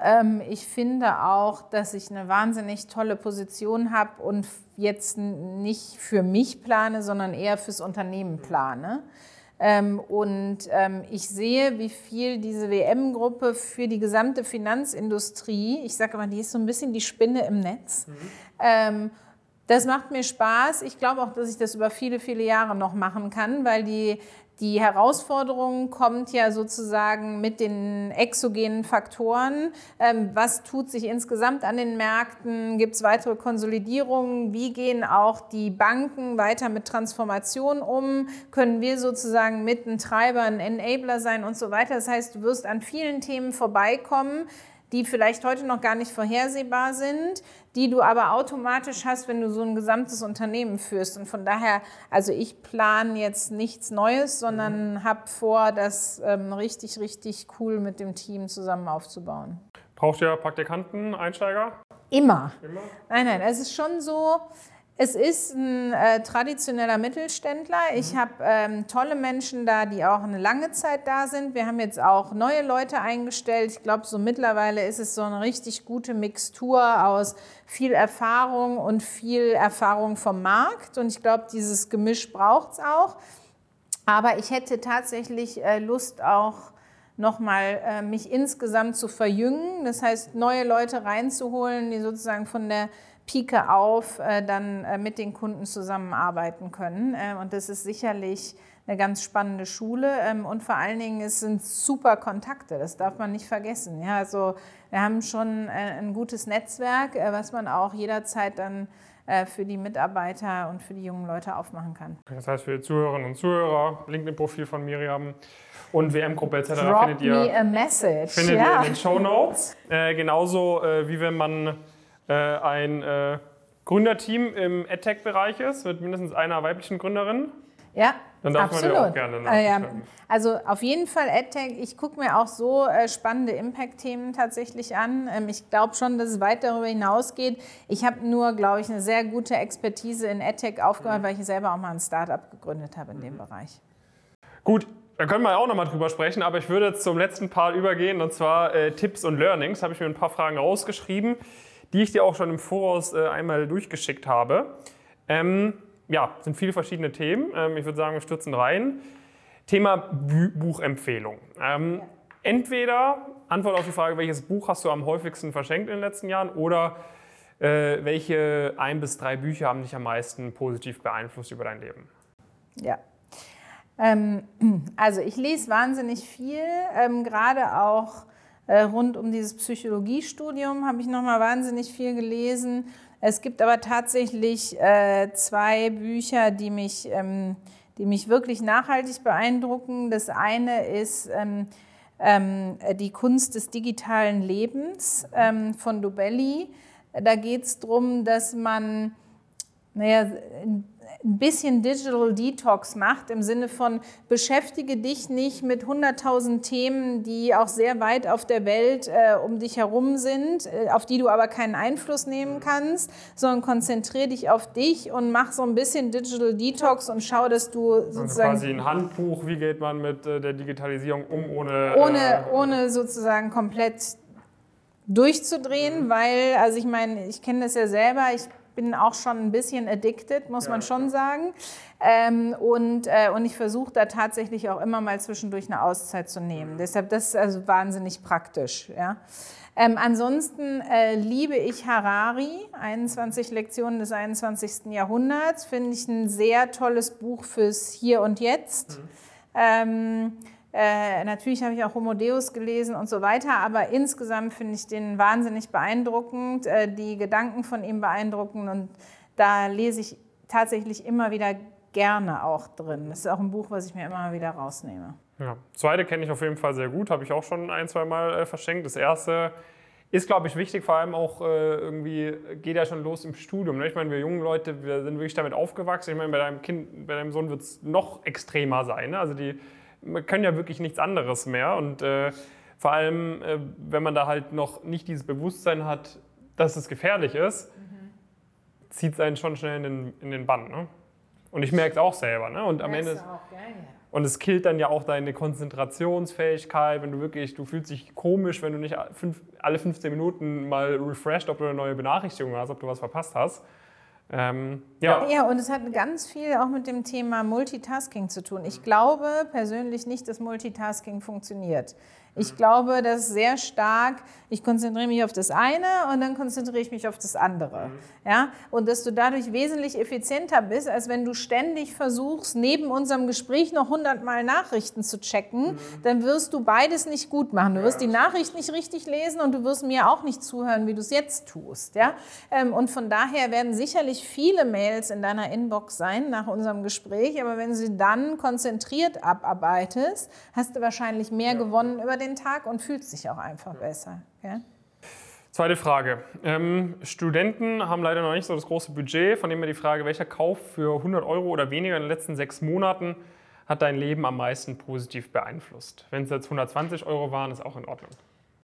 [SPEAKER 2] Ähm, ich finde auch, dass ich eine wahnsinnig tolle Position habe und jetzt nicht für mich plane, sondern eher fürs Unternehmen plane. Ähm, und ähm, ich sehe, wie viel diese WM-Gruppe für die gesamte Finanzindustrie, ich sage mal, die ist so ein bisschen die Spinne im Netz. Mhm. Das macht mir Spaß. Ich glaube auch, dass ich das über viele, viele Jahre noch machen kann, weil die die Herausforderung kommt ja sozusagen mit den exogenen Faktoren. Ähm, was tut sich insgesamt an den Märkten? Gibt es weitere Konsolidierungen? Wie gehen auch die Banken weiter mit Transformation um? Können wir sozusagen mit ein Treiber, ein Enabler sein und so weiter? Das heißt, du wirst an vielen Themen vorbeikommen, die vielleicht heute noch gar nicht vorhersehbar sind, die du aber automatisch hast, wenn du so ein gesamtes Unternehmen führst. Und von daher, also ich plane jetzt nichts Neues, sondern mhm. habe vor, das ähm, richtig, richtig cool mit dem Team zusammen aufzubauen.
[SPEAKER 1] Braucht ihr Praktikanten, Einsteiger?
[SPEAKER 2] Immer. Immer? Nein, nein, es ist schon so, es ist ein äh, traditioneller Mittelständler. Ich mhm. habe ähm, tolle Menschen da, die auch eine lange Zeit da sind. Wir haben jetzt auch neue Leute eingestellt. Ich glaube, so mittlerweile ist es so eine richtig gute Mixtur aus viel Erfahrung und viel Erfahrung vom Markt. Und ich glaube, dieses Gemisch braucht es auch. Aber ich hätte tatsächlich äh, Lust auch nochmal äh, mich insgesamt zu verjüngen. Das heißt, neue Leute reinzuholen, die sozusagen von der Pike auf äh, dann äh, mit den Kunden zusammenarbeiten können. Äh, und das ist sicherlich eine ganz spannende Schule ähm, und vor allen Dingen es sind super Kontakte, das darf man nicht vergessen. Ja, also wir haben schon ein gutes Netzwerk, was man auch jederzeit dann für die Mitarbeiter und für die jungen Leute aufmachen kann.
[SPEAKER 1] Das heißt für die Zuhörerinnen und Zuhörer, LinkedIn-Profil von Miriam und WM-Gruppe etc.
[SPEAKER 2] Drop findet ihr, me a message.
[SPEAKER 1] Findet ja. ihr in den Show Notes. Äh, genauso äh, wie wenn man äh, ein äh, Gründerteam im EdTech-Bereich ist, mit mindestens einer weiblichen Gründerin.
[SPEAKER 2] Ja,
[SPEAKER 1] dann darf
[SPEAKER 2] absolut.
[SPEAKER 1] man ja auch gerne
[SPEAKER 2] äh, ja. Also auf jeden Fall EdTech. Ich gucke mir auch so äh, spannende Impact-Themen tatsächlich an. Ähm, ich glaube schon, dass es weit darüber hinausgeht. Ich habe nur, glaube ich, eine sehr gute Expertise in EdTech aufgebaut, mhm. weil ich selber auch mal ein Startup gegründet habe in dem Bereich.
[SPEAKER 1] Gut, da können wir auch nochmal drüber sprechen, aber ich würde jetzt zum letzten Part übergehen und zwar äh, Tipps und Learnings. Da habe ich mir ein paar Fragen rausgeschrieben die ich dir auch schon im Voraus äh, einmal durchgeschickt habe. Ähm, ja, sind viele verschiedene Themen. Ähm, ich würde sagen, wir stürzen rein. Thema Bu Buchempfehlung. Ähm, ja. Entweder Antwort auf die Frage, welches Buch hast du am häufigsten verschenkt in den letzten Jahren oder äh, welche ein bis drei Bücher haben dich am meisten positiv beeinflusst über dein Leben?
[SPEAKER 2] Ja. Ähm, also ich lese wahnsinnig viel, ähm, gerade auch rund um dieses Psychologiestudium habe ich nochmal wahnsinnig viel gelesen. Es gibt aber tatsächlich äh, zwei Bücher, die mich, ähm, die mich wirklich nachhaltig beeindrucken. Das eine ist ähm, ähm, Die Kunst des digitalen Lebens von Dobelli. Da geht es darum, dass man naja, ein bisschen Digital Detox macht, im Sinne von beschäftige dich nicht mit 100.000 Themen, die auch sehr weit auf der Welt äh, um dich herum sind, äh, auf die du aber keinen Einfluss nehmen kannst, sondern konzentriere dich auf dich und mach so ein bisschen Digital Detox und schau, dass du
[SPEAKER 1] sozusagen... Also quasi ein Handbuch, wie geht man mit äh, der Digitalisierung um, ohne...
[SPEAKER 2] Ohne, äh, ohne sozusagen komplett durchzudrehen, weil, also ich meine, ich kenne das ja selber, ich bin auch schon ein bisschen addicted, muss ja, man schon sagen. Ähm, und, äh, und ich versuche da tatsächlich auch immer mal zwischendurch eine Auszeit zu nehmen. Mhm. Deshalb, das ist also wahnsinnig praktisch. Ja. Ähm, ansonsten äh, liebe ich Harari, 21 Lektionen des 21. Jahrhunderts. Finde ich ein sehr tolles Buch fürs Hier und Jetzt. Mhm. Ähm, äh, natürlich habe ich auch Homo Deus gelesen und so weiter, aber insgesamt finde ich den wahnsinnig beeindruckend, äh, die Gedanken von ihm beeindruckend und da lese ich tatsächlich immer wieder gerne auch drin. Das ist auch ein Buch, was ich mir immer wieder rausnehme.
[SPEAKER 1] Ja, zweite kenne ich auf jeden Fall sehr gut, habe ich auch schon ein, zwei Mal äh, verschenkt. Das erste ist, glaube ich, wichtig, vor allem auch äh, irgendwie geht ja schon los im Studium. Ne? Ich meine, wir jungen Leute, wir sind wirklich damit aufgewachsen. Ich meine, bei deinem Kind, bei deinem Sohn wird es noch extremer sein. Ne? Also die man können ja wirklich nichts anderes mehr. Und äh, vor allem, äh, wenn man da halt noch nicht dieses Bewusstsein hat, dass es gefährlich ist, mhm. zieht es einen schon schnell in den, in den Bann. Ne? Und ich merke es auch selber. Ne? Und am Ende. Und es killt dann ja auch deine Konzentrationsfähigkeit, wenn du wirklich, du fühlst dich komisch, wenn du nicht fünf, alle 15 Minuten mal refreshed, ob du eine neue Benachrichtigung hast, ob du was verpasst hast. Ähm, ja.
[SPEAKER 2] Ja, und es hat ganz viel auch mit dem Thema Multitasking zu tun. Ich glaube persönlich nicht, dass Multitasking funktioniert. Ich glaube, dass sehr stark, ich konzentriere mich auf das eine und dann konzentriere ich mich auf das andere. Ja? Und dass du dadurch wesentlich effizienter bist, als wenn du ständig versuchst, neben unserem Gespräch noch hundertmal Nachrichten zu checken, dann wirst du beides nicht gut machen. Du wirst die Nachricht nicht richtig lesen und du wirst mir auch nicht zuhören, wie du es jetzt tust. Ja? Ähm, Und von daher werden sicherlich viele Mails in deiner Inbox sein nach unserem Gespräch, aber wenn du sie dann konzentriert abarbeitest, hast du wahrscheinlich mehr gewonnen über den Tag und fühlst dich auch einfach besser. Ja?
[SPEAKER 1] Zweite Frage. Ähm, Studenten haben leider noch nicht so das große Budget, von dem her die Frage, welcher Kauf für 100 Euro oder weniger in den letzten sechs Monaten hat dein Leben am meisten positiv beeinflusst? Wenn es jetzt 120 Euro waren, ist auch in Ordnung.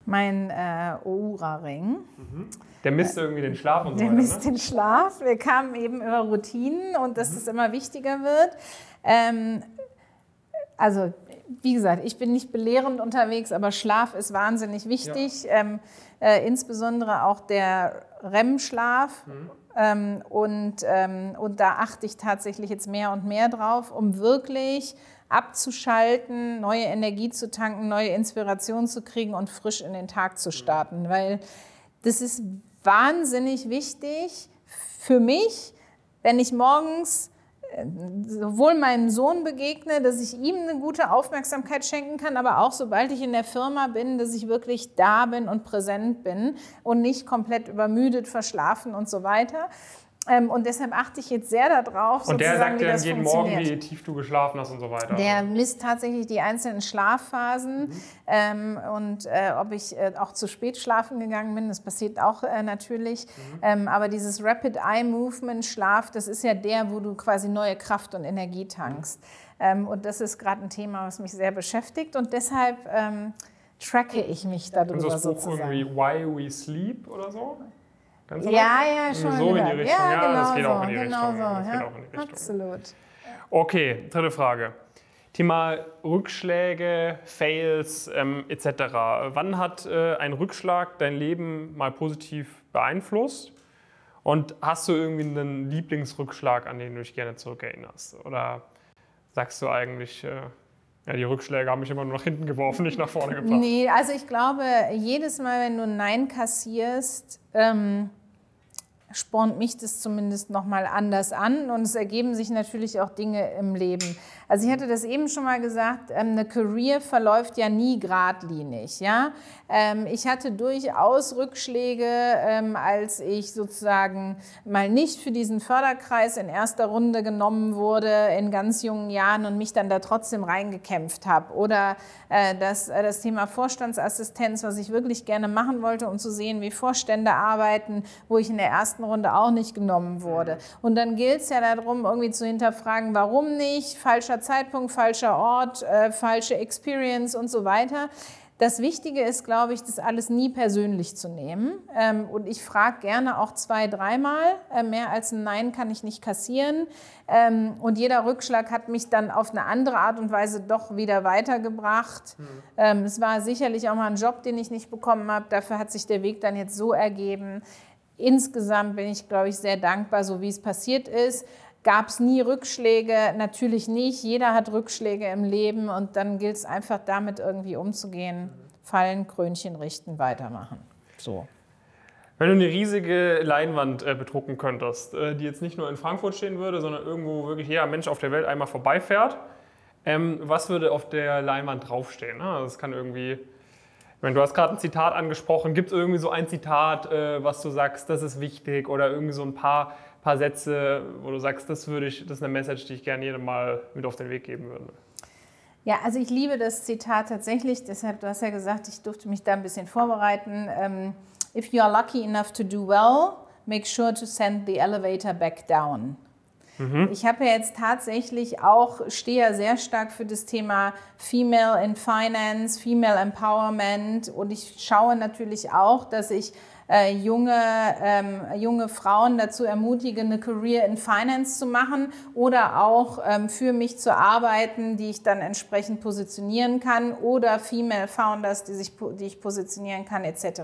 [SPEAKER 2] Mein äh, Oura-Ring,
[SPEAKER 1] Der misst irgendwie den Schlaf und so
[SPEAKER 2] der
[SPEAKER 1] weiter.
[SPEAKER 2] misst
[SPEAKER 1] Ne?
[SPEAKER 2] den Schlaf. Wir kamen eben über Routinen und dass es immer wichtiger wird. Ähm, also, wie gesagt, ich bin nicht belehrend unterwegs, aber Schlaf ist wahnsinnig wichtig. Ähm, äh, insbesondere auch der REM-Schlaf. Ähm, und, ähm, und da achte ich tatsächlich jetzt mehr und mehr drauf, um wirklich abzuschalten, neue Energie zu tanken, neue Inspiration zu kriegen und frisch in den Tag zu starten. Weil das ist wahnsinnig wichtig für mich, wenn ich morgens sowohl meinem Sohn begegne, dass ich ihm eine gute Aufmerksamkeit schenken kann, aber auch sobald ich in der Firma bin, dass ich wirklich da bin und präsent bin und nicht komplett übermüdet, verschlafen und so weiter. Ähm, Und deshalb achte ich jetzt sehr darauf,
[SPEAKER 1] Und der sagt dir dann jeden Morgen, wie tief du geschlafen hast und so weiter.
[SPEAKER 2] Der misst tatsächlich die einzelnen Schlafphasen ähm, und äh, ob ich äh, auch zu spät schlafen gegangen bin. Das passiert auch äh, natürlich. Ähm, aber dieses Rapid Eye Movement Schlaf, das ist ja der, wo du quasi neue Kraft und Energie tankst. Ähm, und das ist gerade ein Thema, was mich sehr beschäftigt. Und deshalb ähm, tracke ich mich
[SPEAKER 1] Und so
[SPEAKER 2] darüber
[SPEAKER 1] das Buch
[SPEAKER 2] sozusagen.
[SPEAKER 1] irgendwie Why We Sleep oder so? Du
[SPEAKER 2] Ja, ja, schon.
[SPEAKER 1] So in die. Richtung.
[SPEAKER 2] Ja,
[SPEAKER 1] Ja,
[SPEAKER 2] genau
[SPEAKER 1] das geht
[SPEAKER 2] so.
[SPEAKER 1] auch in die
[SPEAKER 2] genau
[SPEAKER 1] Richtung.
[SPEAKER 2] So,
[SPEAKER 1] Das geht
[SPEAKER 2] ja,
[SPEAKER 1] auch in die Richtung.
[SPEAKER 2] Absolut.
[SPEAKER 1] Okay, dritte Frage. Thema Rückschläge, Fails ähm, etc. Wann hat äh, ein Rückschlag dein Leben mal positiv beeinflusst? Und hast du irgendwie einen Lieblingsrückschlag, an den du dich gerne zurückerinnerst? Oder sagst du eigentlich, äh, ja, die Rückschläge haben mich immer nur nach hinten geworfen, nicht nach vorne gebracht?
[SPEAKER 2] Nee, also ich glaube, jedes Mal, wenn du ein Nein kassierst, ähm, spornt mich das zumindest nochmal anders an und es ergeben sich natürlich auch Dinge im Leben. Also ich hatte das eben schon mal gesagt, ähm, eine Career verläuft ja nie geradlinig. Ja? Ähm, ich hatte durchaus Rückschläge, ähm, als ich sozusagen mal nicht für diesen Förderkreis in erster Runde genommen wurde in ganz jungen Jahren und mich dann da trotzdem reingekämpft habe. Oder äh, das, äh, das Thema Vorstandsassistenz, was ich wirklich gerne machen wollte, um zu sehen, wie Vorstände arbeiten, wo ich in der ersten Runde auch nicht genommen wurde. Und dann gilt es ja darum, irgendwie zu hinterfragen, warum nicht, falscher Zeitpunkt, falscher Ort, äh, falsche Experience und so weiter. Das Wichtige ist, glaube ich, das alles nie persönlich zu nehmen. Ähm, und ich frage gerne auch zwei, dreimal. Äh, mehr als ein Nein kann ich nicht kassieren. Ähm, und jeder Rückschlag hat mich dann auf eine andere Art und Weise doch wieder weitergebracht. Ähm, es war sicherlich auch mal ein Job, den ich nicht bekommen habe. Dafür hat sich der Weg dann jetzt so ergeben. Insgesamt bin ich, glaube ich, sehr dankbar, so wie es passiert ist. Gab es nie Rückschläge? Natürlich nicht. Jeder hat Rückschläge im Leben und dann gilt es einfach damit irgendwie umzugehen. Fallen, Krönchen richten, weitermachen. So.
[SPEAKER 1] Wenn du eine riesige Leinwand äh, bedrucken könntest, äh, die jetzt nicht nur in Frankfurt stehen würde, sondern irgendwo wirklich jeder Mensch auf der Welt einmal vorbeifährt, ähm, was würde auf der Leinwand draufstehen? Ne? Das kann irgendwie, meine, du hast gerade ein Zitat angesprochen, gibt es irgendwie so ein Zitat, äh, was du sagst, das ist wichtig oder irgendwie so ein paar, paar Sätze, wo du sagst, das würde ich, das ist eine Message, die ich gerne jedem mal mit auf den Weg geben würde.
[SPEAKER 2] Ja, also ich liebe das Zitat tatsächlich. Deshalb, du hast ja gesagt, ich durfte mich da ein bisschen vorbereiten. Ähm, If you are lucky enough to do well, make sure to send the elevator back down. Mhm. Ich habe ja jetzt tatsächlich auch, stehe ja sehr stark für das Thema Female in Finance, Female Empowerment und ich schaue natürlich auch, dass ich äh, junge, ähm, junge Frauen dazu ermutige, eine Career in Finance zu machen oder auch ähm, für mich zu arbeiten, die ich dann entsprechend positionieren kann oder Female Founders, die, sich, die ich positionieren kann etc.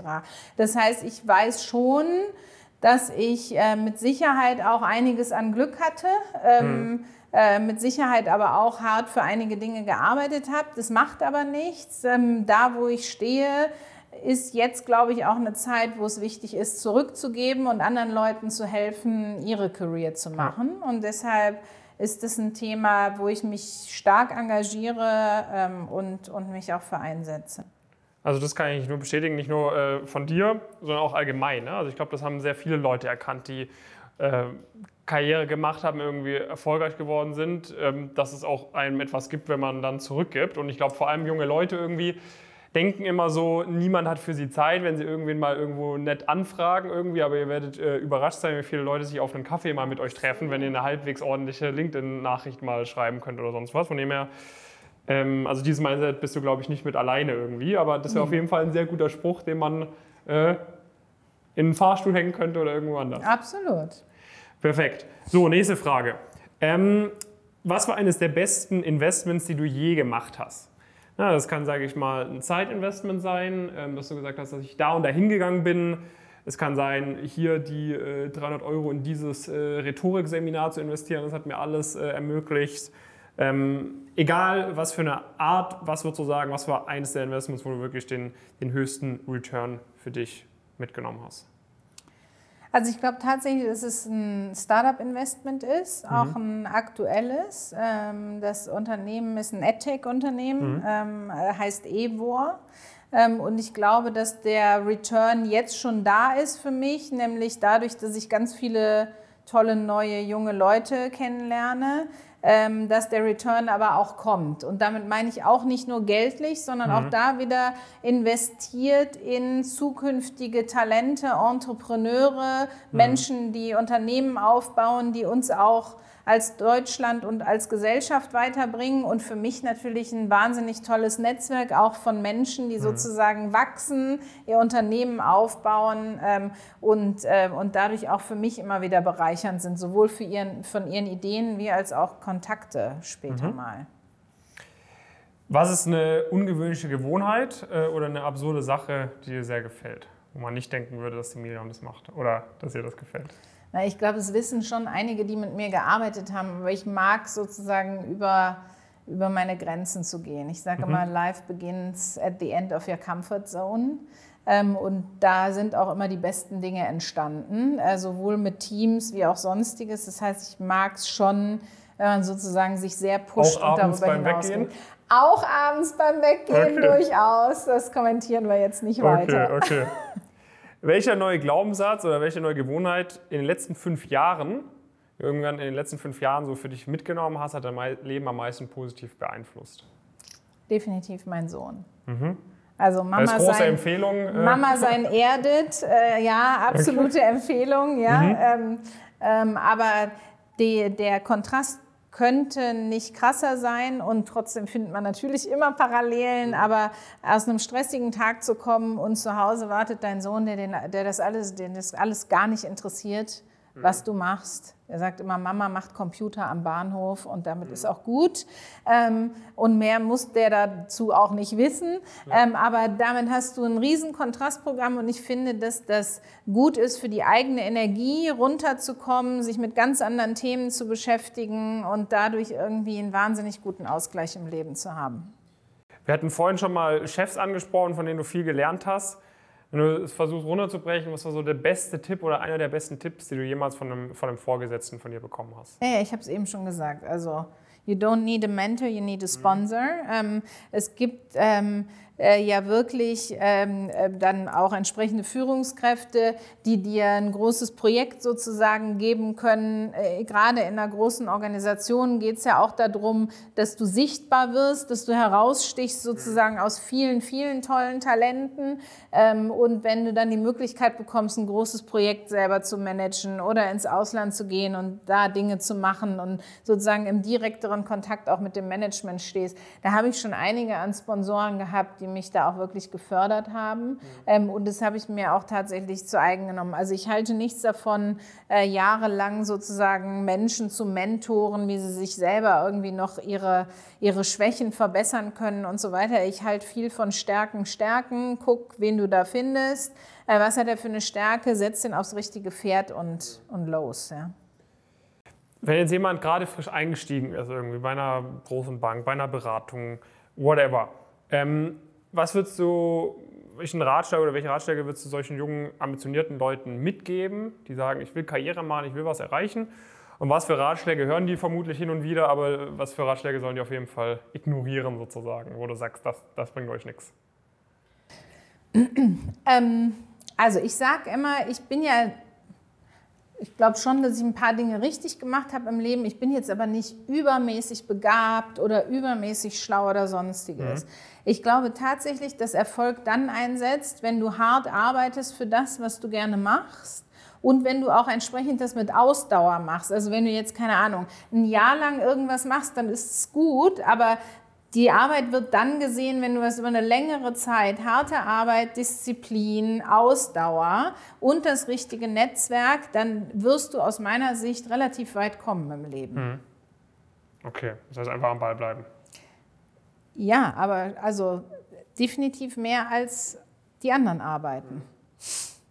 [SPEAKER 2] Das heißt, ich weiß schon, dass ich äh, mit Sicherheit auch einiges an Glück hatte. Ähm. Äh, mit Sicherheit aber auch hart für einige Dinge gearbeitet habe. Das macht aber nichts. Ähm, da, wo ich stehe, ist jetzt, glaube ich, auch eine Zeit, wo es wichtig ist, zurückzugeben und anderen Leuten zu helfen, ihre Career zu machen. Und deshalb ist das ein Thema, wo ich mich stark engagiere ähm, und, und mich auch für einsetze.
[SPEAKER 1] Also das kann ich nur bestätigen, nicht nur äh, von dir, sondern auch allgemein. Ne? Also ich glaube, das haben sehr viele Leute erkannt, die äh, Karriere gemacht haben, irgendwie erfolgreich geworden sind, ähm, dass es auch einem etwas gibt, wenn man dann zurückgibt. Und ich glaube, vor allem junge Leute irgendwie, denken immer so, niemand hat für sie Zeit, wenn sie irgendwen mal irgendwo nett anfragen irgendwie, aber ihr werdet äh, überrascht sein, wie viele Leute sich auf einen Kaffee mal mit euch treffen, wenn ihr eine halbwegs ordentliche LinkedIn-Nachricht mal schreiben könnt oder sonst was. Von dem her, ähm, also dieses Mindset bist du, glaube ich, nicht mit alleine irgendwie, aber das wäre mhm. auf jeden Fall ein sehr guter Spruch, den man äh, in einen Fahrstuhl hängen könnte oder irgendwo anders.
[SPEAKER 2] Absolut.
[SPEAKER 1] Perfekt. So, nächste Frage. Ähm, was war eines der besten Investments, die du je gemacht hast? Ja, das kann, sage ich mal, ein Zeitinvestment sein, ähm, dass du gesagt hast, dass ich da und da hingegangen bin. Es kann sein, hier die äh, 300 Euro in dieses äh, Rhetorikseminar zu investieren. Das hat mir alles äh, ermöglicht. Ähm, egal, was für eine Art, was würdest du sagen, was war eines der Investments, wo du wirklich den, den höchsten Return für dich mitgenommen hast?
[SPEAKER 2] Also ich glaube tatsächlich, dass es ein Startup-Investment ist, mhm. auch ein aktuelles. Ähm, das Unternehmen ist ein AdTech-Unternehmen, mhm. Ähm, heißt Evor. Ähm, und ich glaube, dass der Return jetzt schon da ist für mich, nämlich dadurch, dass ich ganz viele tolle neue junge Leute kennenlerne, dass der Return aber auch kommt. Und damit meine ich auch nicht nur geldlich, sondern mhm. auch da wieder investiert in zukünftige Talente, Entrepreneure, mhm. Menschen, die Unternehmen aufbauen, die uns auch als Deutschland und als Gesellschaft weiterbringen und für mich natürlich ein wahnsinnig tolles Netzwerk auch von Menschen, die mhm. sozusagen wachsen, ihr Unternehmen aufbauen ähm, und, äh, und dadurch auch für mich immer wieder bereichernd sind, sowohl für ihren, von ihren Ideen wie als auch Kontakte später mhm. mal.
[SPEAKER 1] Was ist eine ungewöhnliche Gewohnheit äh, oder eine absurde Sache, die dir sehr gefällt, wo man nicht denken würde, dass die Miriam das macht oder dass ihr das gefällt?
[SPEAKER 2] Na, ich glaube, es wissen schon einige, die mit mir gearbeitet haben, aber ich mag sozusagen über, über meine Grenzen zu gehen. Ich sage mhm. immer, life begins at the end of your comfort zone. Ähm, und da sind auch immer die besten Dinge entstanden, äh, sowohl mit Teams wie auch sonstiges. Das heißt, ich mag es schon, wenn man sozusagen sich sehr pusht
[SPEAKER 1] auch und darüber hinaus. Weggehen?
[SPEAKER 2] Auch abends beim Weggehen okay. durchaus. Das kommentieren wir jetzt nicht
[SPEAKER 1] okay,
[SPEAKER 2] weiter.
[SPEAKER 1] Okay. Welcher neue Glaubenssatz oder welche neue Gewohnheit in den letzten fünf Jahren, irgendwann in den letzten fünf Jahren so für dich mitgenommen hast, hat dein Leben am meisten positiv beeinflusst?
[SPEAKER 2] Definitiv mein Sohn. Mhm. Also Mama
[SPEAKER 1] ist große sein, Empfehlung.
[SPEAKER 2] Äh. Mama sein erdet, äh, ja, absolute okay. Empfehlung, ja. Mhm. Ähm, ähm, aber die, der Kontrast könnte nicht krasser sein. Und trotzdem findet man natürlich immer Parallelen, aber aus einem stressigen Tag zu kommen und zu Hause wartet dein Sohn, der, den, der das alles, den das alles gar nicht interessiert, was mhm. du machst. Er sagt immer, Mama macht Computer am Bahnhof und damit ist auch gut. Ähm, und mehr muss der dazu auch nicht wissen. Ähm, aber damit hast du ein riesen Kontrastprogramm und ich finde, dass das gut ist für die eigene Energie, runterzukommen, sich mit ganz anderen Themen zu beschäftigen und dadurch irgendwie einen wahnsinnig guten Ausgleich im Leben zu haben.
[SPEAKER 1] Wir hatten vorhin schon mal Chefs angesprochen, von denen du viel gelernt hast. Wenn du es versuchst runterzubrechen, was war so der beste Tipp oder einer der besten Tipps, die du jemals von einem, von einem Vorgesetzten von dir bekommen hast?
[SPEAKER 2] Ja, ich habe es eben schon gesagt. Also You don't need a mentor, you need a sponsor. Mhm. Ähm, es gibt ähm, äh, ja wirklich ähm, äh, dann auch entsprechende Führungskräfte, die dir ein großes Projekt sozusagen geben können. Äh, gerade in einer großen Organisation geht es ja auch darum, dass du sichtbar wirst, dass du herausstichst sozusagen aus vielen, vielen tollen Talenten. Ähm, und wenn du dann die Möglichkeit bekommst, ein großes Projekt selber zu managen oder ins Ausland zu gehen und da Dinge zu machen und sozusagen im direkteren Kontakt auch mit dem Management stehst, da habe ich schon einige an Sponsoren gehabt, die mich da auch wirklich gefördert haben. Mhm. Ähm, und das habe ich mir auch tatsächlich zu eigen genommen. Also ich halte nichts davon, äh, jahrelang sozusagen Menschen zu mentoren, wie sie sich selber irgendwie noch ihre, ihre Schwächen verbessern können und so weiter. Ich halte viel von Stärken, Stärken. Guck, wen du da findest. Äh, was hat er für eine Stärke? Setz den aufs richtige Pferd und, und los. Ja.
[SPEAKER 1] Wenn jetzt jemand gerade frisch eingestiegen ist, irgendwie bei einer großen Bank, bei einer Beratung, whatever, ähm, was würdest du, welchen Ratschlag oder welche Ratschläge würdest du solchen jungen, ambitionierten Leuten mitgeben, die sagen, ich will Karriere machen, ich will was erreichen? Und was für Ratschläge hören die vermutlich hin und wieder, aber was für Ratschläge sollen die auf jeden Fall ignorieren sozusagen, wo du sagst, das, das bringt euch nichts?
[SPEAKER 2] Ähm, also ich sage immer, ich bin ja ich glaube schon, dass ich ein paar Dinge richtig gemacht habe im Leben. Ich bin jetzt aber nicht übermäßig begabt oder übermäßig schlau oder sonstiges. Mhm. Ich glaube tatsächlich, dass Erfolg dann einsetzt, wenn du hart arbeitest für das, was du gerne machst. Und wenn du auch entsprechend das mit Ausdauer machst, also wenn du jetzt, keine Ahnung, ein Jahr lang irgendwas machst, dann ist es gut, aber die Arbeit wird dann gesehen, wenn du es über eine längere Zeit, harte Arbeit, Disziplin, Ausdauer und das richtige Netzwerk, dann wirst du aus meiner Sicht relativ weit kommen im Leben. Hm.
[SPEAKER 1] Okay, das heißt einfach am Ball bleiben.
[SPEAKER 2] Ja, aber also definitiv mehr als die anderen Arbeiten.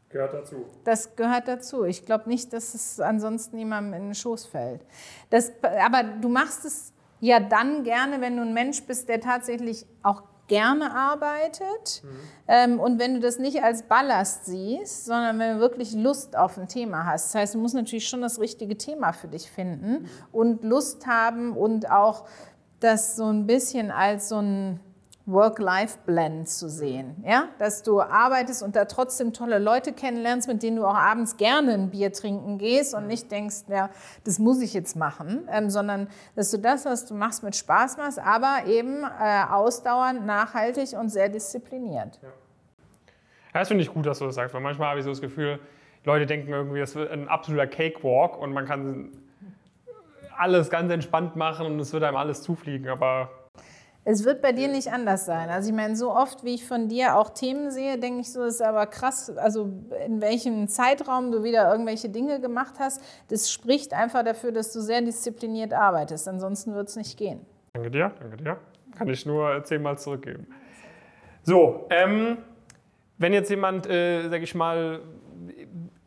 [SPEAKER 1] Gehört dazu.
[SPEAKER 2] Das gehört dazu. Ich glaube nicht, dass es ansonsten jemandem in den Schoß fällt. Das, aber du machst es ja dann gerne, wenn du ein Mensch bist, der tatsächlich auch gerne arbeitet. Mhm. Ähm, und wenn du das nicht als Ballast siehst, sondern wenn du wirklich Lust auf ein Thema hast. Das heißt, du musst natürlich schon das richtige Thema für dich finden mhm. und Lust haben und auch das so ein bisschen als so ein Work-Life-Blend zu sehen. Ja? Dass du arbeitest und da trotzdem tolle Leute kennenlernst, mit denen du auch abends gerne ein Bier trinken gehst und nicht denkst, ja, das muss ich jetzt machen, ähm, sondern dass du das, was du machst, mit Spaß machst, aber eben äh, ausdauernd, nachhaltig und sehr diszipliniert. Ja.
[SPEAKER 1] Ja, das finde ich gut, dass du das sagst, weil manchmal habe ich so das Gefühl, Leute denken irgendwie, das wird ein absoluter Cakewalk und man kann alles ganz entspannt machen und es wird einem alles zufliegen, aber
[SPEAKER 2] es wird bei dir nicht anders sein. Also ich meine, so oft, wie ich von dir auch Themen sehe, denke ich so, ist aber krass, also in welchem Zeitraum du wieder irgendwelche Dinge gemacht hast. Das spricht einfach dafür, dass du sehr diszipliniert arbeitest. Ansonsten wird es nicht gehen.
[SPEAKER 1] Danke dir, danke dir. Kann ich nur zehnmal zurückgeben. So, ähm, wenn jetzt jemand, äh, sage ich mal,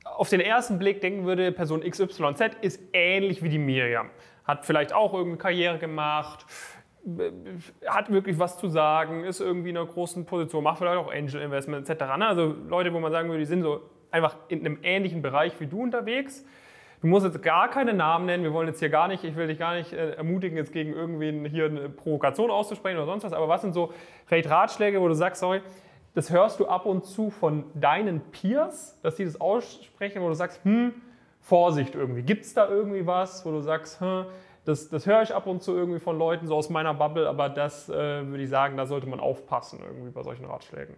[SPEAKER 1] auf den ersten Blick denken würde, Person XYZ ist ähnlich wie die Miriam. Hat vielleicht auch irgendeine Karriere gemacht, hat wirklich was zu sagen, ist irgendwie in einer großen Position, macht vielleicht auch Angel Investment etc. Ne? Also Leute, wo man sagen würde, die sind so einfach in einem ähnlichen Bereich wie du unterwegs. Du musst jetzt gar keine Namen nennen, wir wollen jetzt hier gar nicht, ich will dich gar nicht äh, ermutigen, jetzt gegen irgendwen hier eine Provokation auszusprechen oder sonst was, aber was sind so vielleicht Ratschläge, wo du sagst, sorry, das hörst du ab und zu von deinen Peers, dass die das aussprechen, wo du sagst, hm, Vorsicht irgendwie. Gibt es da irgendwie was, wo du sagst, hm, das, das höre ich ab und zu irgendwie von Leuten so aus meiner Bubble, aber das äh, würde ich sagen, da sollte man aufpassen irgendwie bei solchen Ratschlägen.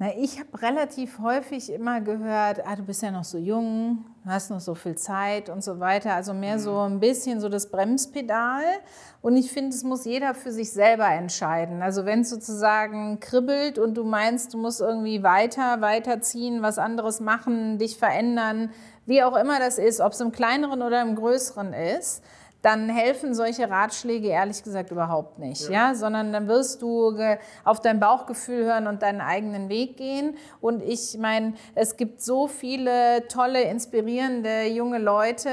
[SPEAKER 2] Na, ich habe relativ häufig immer gehört, ah, du bist ja noch so jung, du hast noch so viel Zeit und so weiter. Also mehr so mhm. ein bisschen so das Bremspedal. Und ich finde, es muss jeder für sich selber entscheiden. Also wenn es sozusagen kribbelt und du meinst, du musst irgendwie weiter, weiterziehen, was anderes machen, dich verändern, wie auch immer das ist, ob es im kleineren oder im größeren ist, dann helfen solche Ratschläge ehrlich gesagt überhaupt nicht, ja. ja. sondern dann wirst du auf dein Bauchgefühl hören und deinen eigenen Weg gehen. Und ich meine, es gibt so viele tolle, inspirierende junge Leute,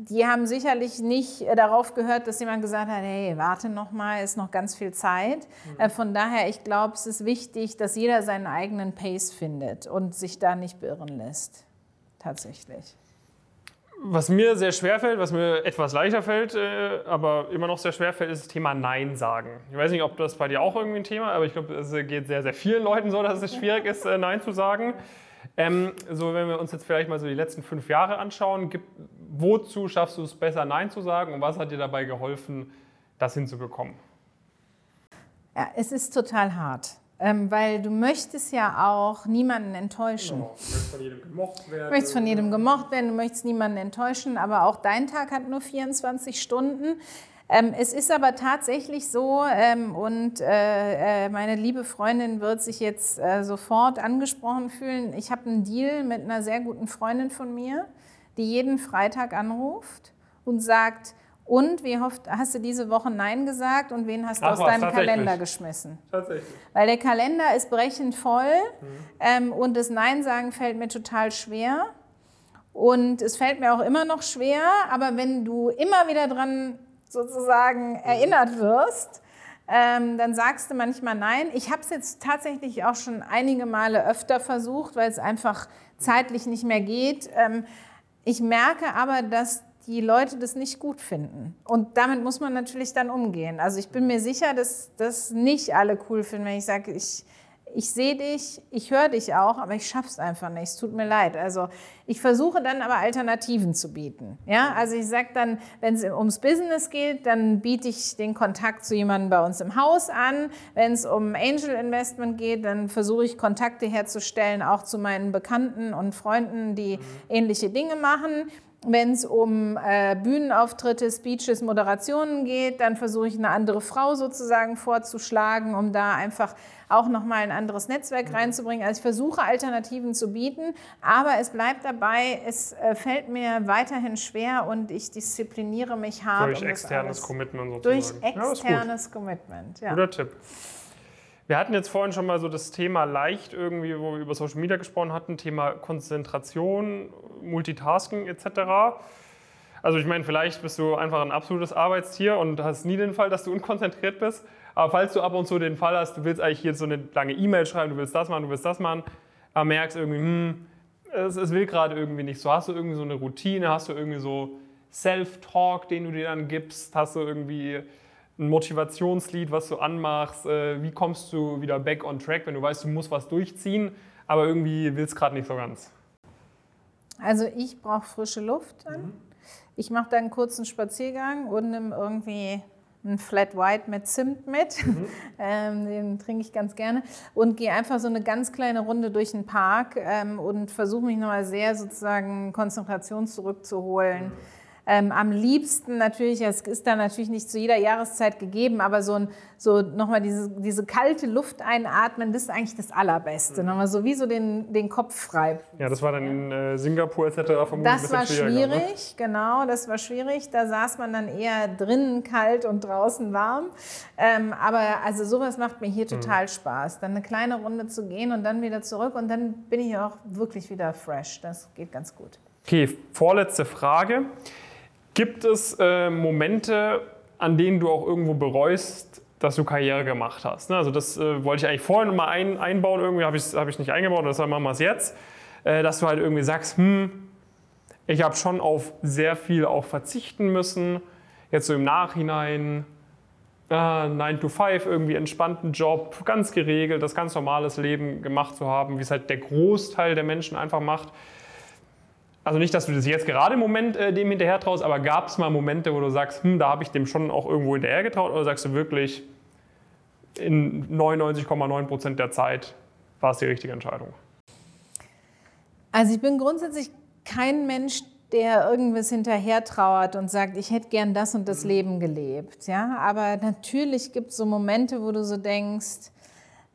[SPEAKER 2] die haben sicherlich nicht darauf gehört, dass jemand gesagt hat, hey, warte noch mal, ist noch ganz viel Zeit. Mhm. Äh, von daher, ich glaube, es ist wichtig, dass jeder seinen eigenen Pace findet und sich da nicht beirren lässt tatsächlich.
[SPEAKER 1] Was mir sehr schwer fällt, was mir etwas leichter fällt, äh, aber immer noch sehr schwer fällt, ist das Thema Nein sagen. Ich weiß nicht, ob das bei dir auch irgendwie ein Thema, ist, aber ich glaube, es geht sehr, sehr vielen Leuten so, dass es schwierig ist, äh, Nein zu sagen. Ähm, so, wenn wir uns jetzt vielleicht mal so die letzten fünf Jahre anschauen, gibt, wozu schaffst du es besser, Nein zu sagen und was hat dir dabei geholfen, das hinzubekommen?
[SPEAKER 2] Ja, es ist total hart. Ähm, weil du möchtest ja auch niemanden enttäuschen. Genau. Du möchtest von jedem gemocht werden. Du möchtest von jedem gemocht werden, du möchtest niemanden enttäuschen, aber auch dein Tag hat nur 24 Stunden. Ähm, es ist aber tatsächlich so, ähm, und äh, äh, meine liebe Freundin wird sich jetzt äh, sofort angesprochen fühlen. Ich habe einen Deal mit einer sehr guten Freundin von mir, die jeden Freitag anruft und sagt, und wie oft hast du diese Woche Nein gesagt und wen hast du Ach aus deinem Kalender geschmissen? Tatsächlich. Weil der Kalender ist brechend voll mhm. ähm, und das Nein sagen fällt mir total schwer. Und es fällt mir auch immer noch schwer, aber wenn du immer wieder dran sozusagen mhm. erinnert wirst, ähm, dann sagst du manchmal Nein. Ich habe es jetzt tatsächlich auch schon einige Male öfter versucht, weil es einfach zeitlich nicht mehr geht. Ähm, ich merke aber, dass die Leute das nicht gut finden. Und damit muss man natürlich dann umgehen. Also ich bin mir sicher, dass das nicht alle cool finden, wenn ich sage, ich, ich sehe dich, ich höre dich auch, aber ich schaffe es einfach nicht. Es tut mir leid. Also ich versuche dann aber Alternativen zu bieten. Ja, also ich sage dann, wenn es ums Business geht, dann biete ich den Kontakt zu jemandem bei uns im Haus an. Wenn es um Angel Investment geht, dann versuche ich Kontakte herzustellen, auch zu meinen Bekannten und Freunden, die mhm. ähnliche Dinge machen. Wenn es um äh, Bühnenauftritte, Speeches, Moderationen geht, dann versuche ich eine andere Frau sozusagen vorzuschlagen, um da einfach auch nochmal ein anderes Netzwerk mhm. reinzubringen. Also ich versuche Alternativen zu bieten, aber es bleibt dabei, es äh, fällt mir weiterhin schwer und ich diszipliniere mich hart.
[SPEAKER 1] Durch um externes Commitment
[SPEAKER 2] sozusagen. Durch externes ja, Commitment,
[SPEAKER 1] ja. Guter Tipp. Wir hatten jetzt vorhin schon mal so das Thema leicht irgendwie, wo wir über Social Media gesprochen hatten, Thema Konzentration, Multitasking etc. Also ich meine, vielleicht bist du einfach ein absolutes Arbeitstier und hast nie den Fall, dass du unkonzentriert bist. Aber falls du ab und zu den Fall hast, du willst eigentlich hier so eine lange E-Mail schreiben, du willst das machen, du willst das machen, aber merkst irgendwie, hm, es, es will gerade irgendwie nicht so. Hast du irgendwie so eine Routine, hast du irgendwie so Self-Talk, den du dir dann gibst, hast du irgendwie ein Motivationslied, was du anmachst? Äh, wie kommst du wieder back on track, wenn du weißt, du musst was durchziehen, aber irgendwie willst gerade nicht so ganz?
[SPEAKER 2] Also ich brauche frische Luft dann. Mhm. Ich mache dann einen kurzen Spaziergang und nehme irgendwie einen Flat White mit Zimt mit. Mhm. ähm, den trinke ich ganz gerne. Und gehe einfach so eine ganz kleine Runde durch den Park ähm, und versuche mich nochmal sehr sozusagen Konzentration zurückzuholen. Mhm ähm, am liebsten natürlich, es ist da natürlich nicht zu jeder Jahreszeit gegeben, aber so, ein, so nochmal diese, diese kalte Luft einatmen, das ist eigentlich das Allerbeste. Mhm. Nochmal so wie so den, den Kopf frei.
[SPEAKER 1] Ja, das war dann in äh, Singapur etc.
[SPEAKER 2] vermutlich Das war ne? schwierig, ne? genau, das war schwierig. Da saß man dann eher drinnen kalt und draußen warm. Ähm, aber also sowas macht mir hier mhm. total mhm. Spaß. Dann eine kleine Runde zu gehen und dann wieder zurück und dann bin ich auch wirklich wieder fresh. Das geht ganz gut.
[SPEAKER 1] Okay, vorletzte Frage. Gibt es äh, Momente, an denen du auch irgendwo bereust, dass du Karriere gemacht hast? Ne? Also das äh, wollte ich eigentlich vorhin mal ein, einbauen, irgendwie habe ich es hab nicht eingebaut, deshalb machen wir es jetzt. Äh, dass du halt irgendwie sagst, hm, ich habe schon auf sehr viel auch verzichten müssen. Jetzt so im Nachhinein, äh, 9 to 5, irgendwie entspannten Job, ganz geregelt, das ganz normales Leben gemacht zu haben, wie es halt der Großteil der Menschen einfach macht. Also nicht, dass du das jetzt gerade im Moment äh, dem hinterher traust, aber gab es mal Momente, wo du sagst, hm, da habe ich dem schon auch irgendwo hinterher getraut oder sagst du wirklich, in 99,9 Prozent der Zeit war es die richtige Entscheidung?
[SPEAKER 2] Also ich bin grundsätzlich kein Mensch, der irgendwas hinterher trauert und sagt, ich hätte gern das und das mhm. Leben gelebt. Ja? Aber natürlich gibt es so Momente, wo du so denkst,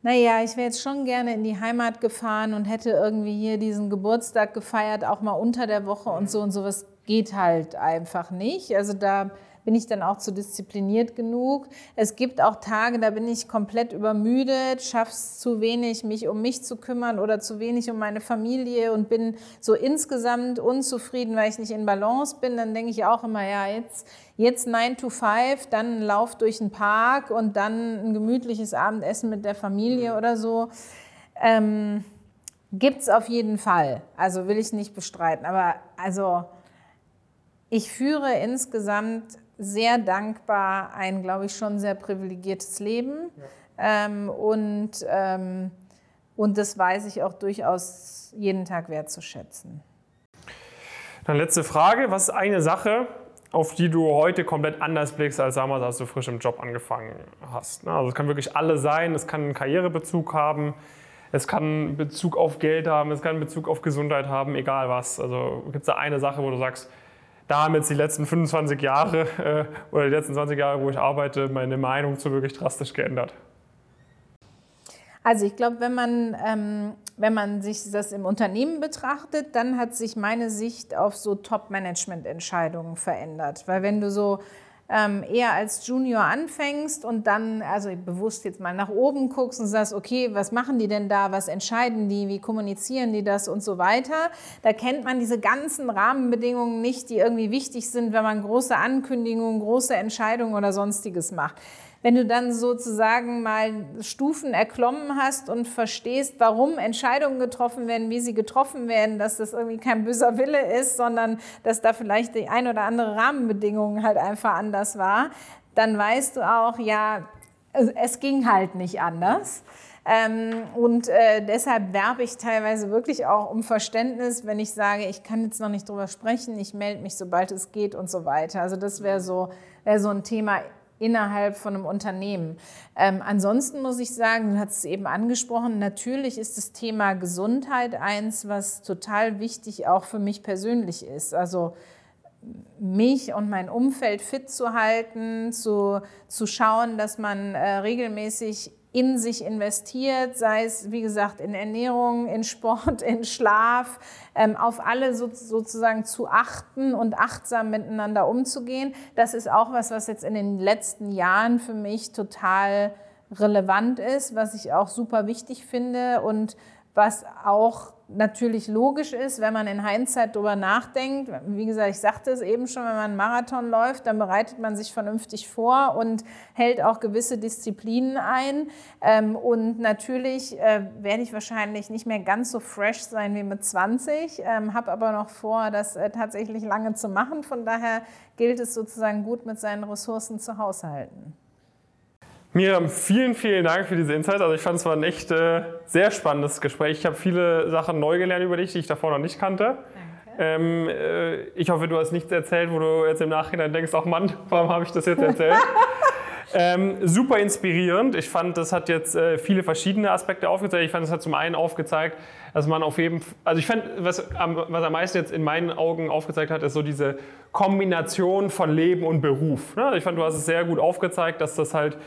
[SPEAKER 2] naja, ich wäre jetzt schon gerne in die Heimat gefahren und hätte irgendwie hier diesen Geburtstag gefeiert, auch mal unter der Woche und so und sowas geht halt einfach nicht. Also da bin ich dann auch zu diszipliniert genug. Es gibt auch Tage, da bin ich komplett übermüdet, schaff's zu wenig, mich um mich zu kümmern oder zu wenig um meine Familie und bin so insgesamt unzufrieden, weil ich nicht in Balance bin. Dann denke ich auch immer, ja, jetzt, jetzt 9 to 5, dann ein Lauf durch den Park und dann ein gemütliches Abendessen mit der Familie oder so. Ähm, Gibt es auf jeden Fall. Also will ich nicht bestreiten. Aber also ich führe insgesamt sehr dankbar ein, glaube ich, schon sehr privilegiertes Leben. Ja. Ähm, und, ähm, und das weiß ich auch durchaus jeden Tag wertzuschätzen.
[SPEAKER 1] Dann letzte Frage. Was ist eine Sache, auf die du heute komplett anders blickst als damals, als du frisch im Job angefangen hast? Also es kann wirklich alles sein. Es kann einen Karrierebezug haben. Es kann Bezug auf Geld haben. Es kann Bezug auf Gesundheit haben. Egal was. Also gibt es da eine Sache, wo du sagst, da haben jetzt die letzten 25 Jahre äh, oder die letzten 20 Jahre, wo ich arbeite, meine Meinung zu wirklich drastisch geändert?
[SPEAKER 2] Also ich glaube, wenn man, ähm, wenn man sich das im Unternehmen betrachtet, dann hat sich meine Sicht auf so Top-Management-Entscheidungen verändert. Weil wenn du so ähm, eher als Junior anfängst und dann, also bewusst jetzt mal nach oben guckst und sagst, okay, was machen die denn da, was entscheiden die, wie kommunizieren die das? Und so weiter, da kennt man diese ganzen Rahmenbedingungen nicht, die irgendwie wichtig sind, wenn man große Ankündigungen, große Entscheidungen oder sonstiges macht wenn du dann sozusagen mal Stufen erklommen hast und verstehst, warum Entscheidungen getroffen werden, wie sie getroffen werden, dass das irgendwie kein böser Wille ist, sondern dass da vielleicht die ein oder andere Rahmenbedingungen halt einfach anders war, dann weißt du auch, ja, es ging halt nicht anders. Ähm, und äh, deshalb werbe ich teilweise wirklich auch um Verständnis, wenn ich sage, ich kann jetzt noch nicht drüber sprechen, ich melde mich, sobald es geht und so weiter. Also das wäre so, wär so ein Thema innerhalb von einem Unternehmen. Ähm, ansonsten muss ich sagen, du hast es eben angesprochen, natürlich ist das Thema Gesundheit eins, was total wichtig auch für mich persönlich ist. Also mich und mein Umfeld fit zu halten, zu, zu schauen, dass man äh, regelmäßig in sich investiert, sei es, wie gesagt, in Ernährung, in Sport, in Schlaf, ähm, auf alle so, sozusagen zu achten und achtsam miteinander umzugehen. Das ist auch was, was jetzt in den letzten Jahren für mich total relevant ist, was ich auch super wichtig finde und was auch natürlich logisch ist, wenn man in Hindsight darüber nachdenkt. Wie gesagt, ich sagte es eben schon, wenn man einen Marathon läuft, dann bereitet man sich vernünftig vor und hält auch gewisse Disziplinen ein. Ähm, und natürlich äh, werde ich wahrscheinlich nicht mehr ganz so fresh sein wie mit 20, ähm, habe aber noch vor, das äh, tatsächlich lange zu machen. Von daher gilt es sozusagen gut mit seinen Ressourcen zu haushalten.
[SPEAKER 1] Miriam, vielen, vielen Dank für diese Insights. Also ich fand es war ein echt äh, sehr spannendes Gespräch. Ich habe viele Sachen neu gelernt über dich, die ich davor noch nicht kannte. Ähm, äh, ich hoffe, du hast nichts erzählt, wo du jetzt im Nachhinein denkst, ach Mann, warum habe ich das jetzt erzählt? ähm, super inspirierend. Ich fand, das hat jetzt äh, viele verschiedene Aspekte aufgezeigt. Ich fand, es hat zum einen aufgezeigt, dass man auf jeden Fall, also ich fand, was am, was am meisten jetzt in meinen Augen aufgezeigt hat, ist so diese Kombination von Leben und Beruf. Ne? Ich fand, du hast es sehr gut aufgezeigt, dass das halt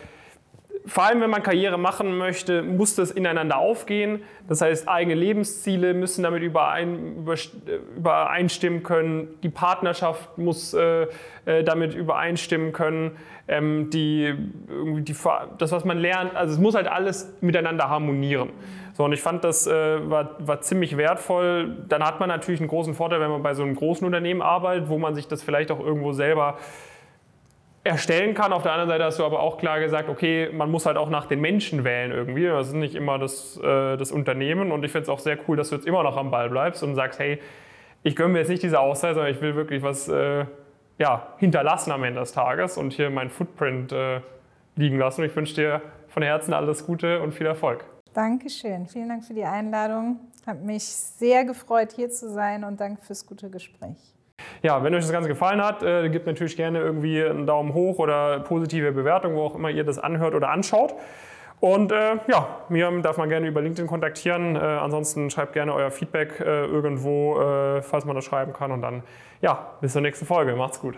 [SPEAKER 1] vor allem, wenn man Karriere machen möchte, muss das ineinander aufgehen. Das heißt, eigene Lebensziele müssen damit überein, übereinstimmen können. Die Partnerschaft muss äh, äh, damit übereinstimmen können. Ähm, die, die, das, was man lernt, also es muss halt alles miteinander harmonieren. So, und ich fand, das äh, war, war ziemlich wertvoll. Dann hat man natürlich einen großen Vorteil, wenn man bei so einem großen Unternehmen arbeitet, wo man sich das vielleicht auch irgendwo selber erstellen kann. Auf der anderen Seite hast du aber auch klar gesagt, okay, man muss halt auch nach den Menschen wählen irgendwie. Das ist nicht immer das, äh, das Unternehmen. Und ich finde es auch sehr cool, dass du jetzt immer noch am Ball bleibst und sagst, hey, ich gönne mir jetzt nicht diese Auszeit, sondern ich will wirklich was äh, ja, hinterlassen am Ende des Tages und hier meinen Footprint äh, liegen lassen. Ich wünsche dir von Herzen alles Gute und viel Erfolg.
[SPEAKER 2] Dankeschön. Vielen Dank für die Einladung. Hat mich sehr gefreut, hier zu sein und danke fürs gute Gespräch.
[SPEAKER 1] Ja, wenn euch das Ganze gefallen hat, äh, gebt natürlich gerne irgendwie einen Daumen hoch oder positive Bewertung, wo auch immer ihr das anhört oder anschaut. Und äh, ja, mir darf man gerne über LinkedIn kontaktieren. Äh, ansonsten schreibt gerne euer Feedback äh, irgendwo, äh, falls man das schreiben kann. Und dann, ja, bis zur nächsten Folge. Macht's gut.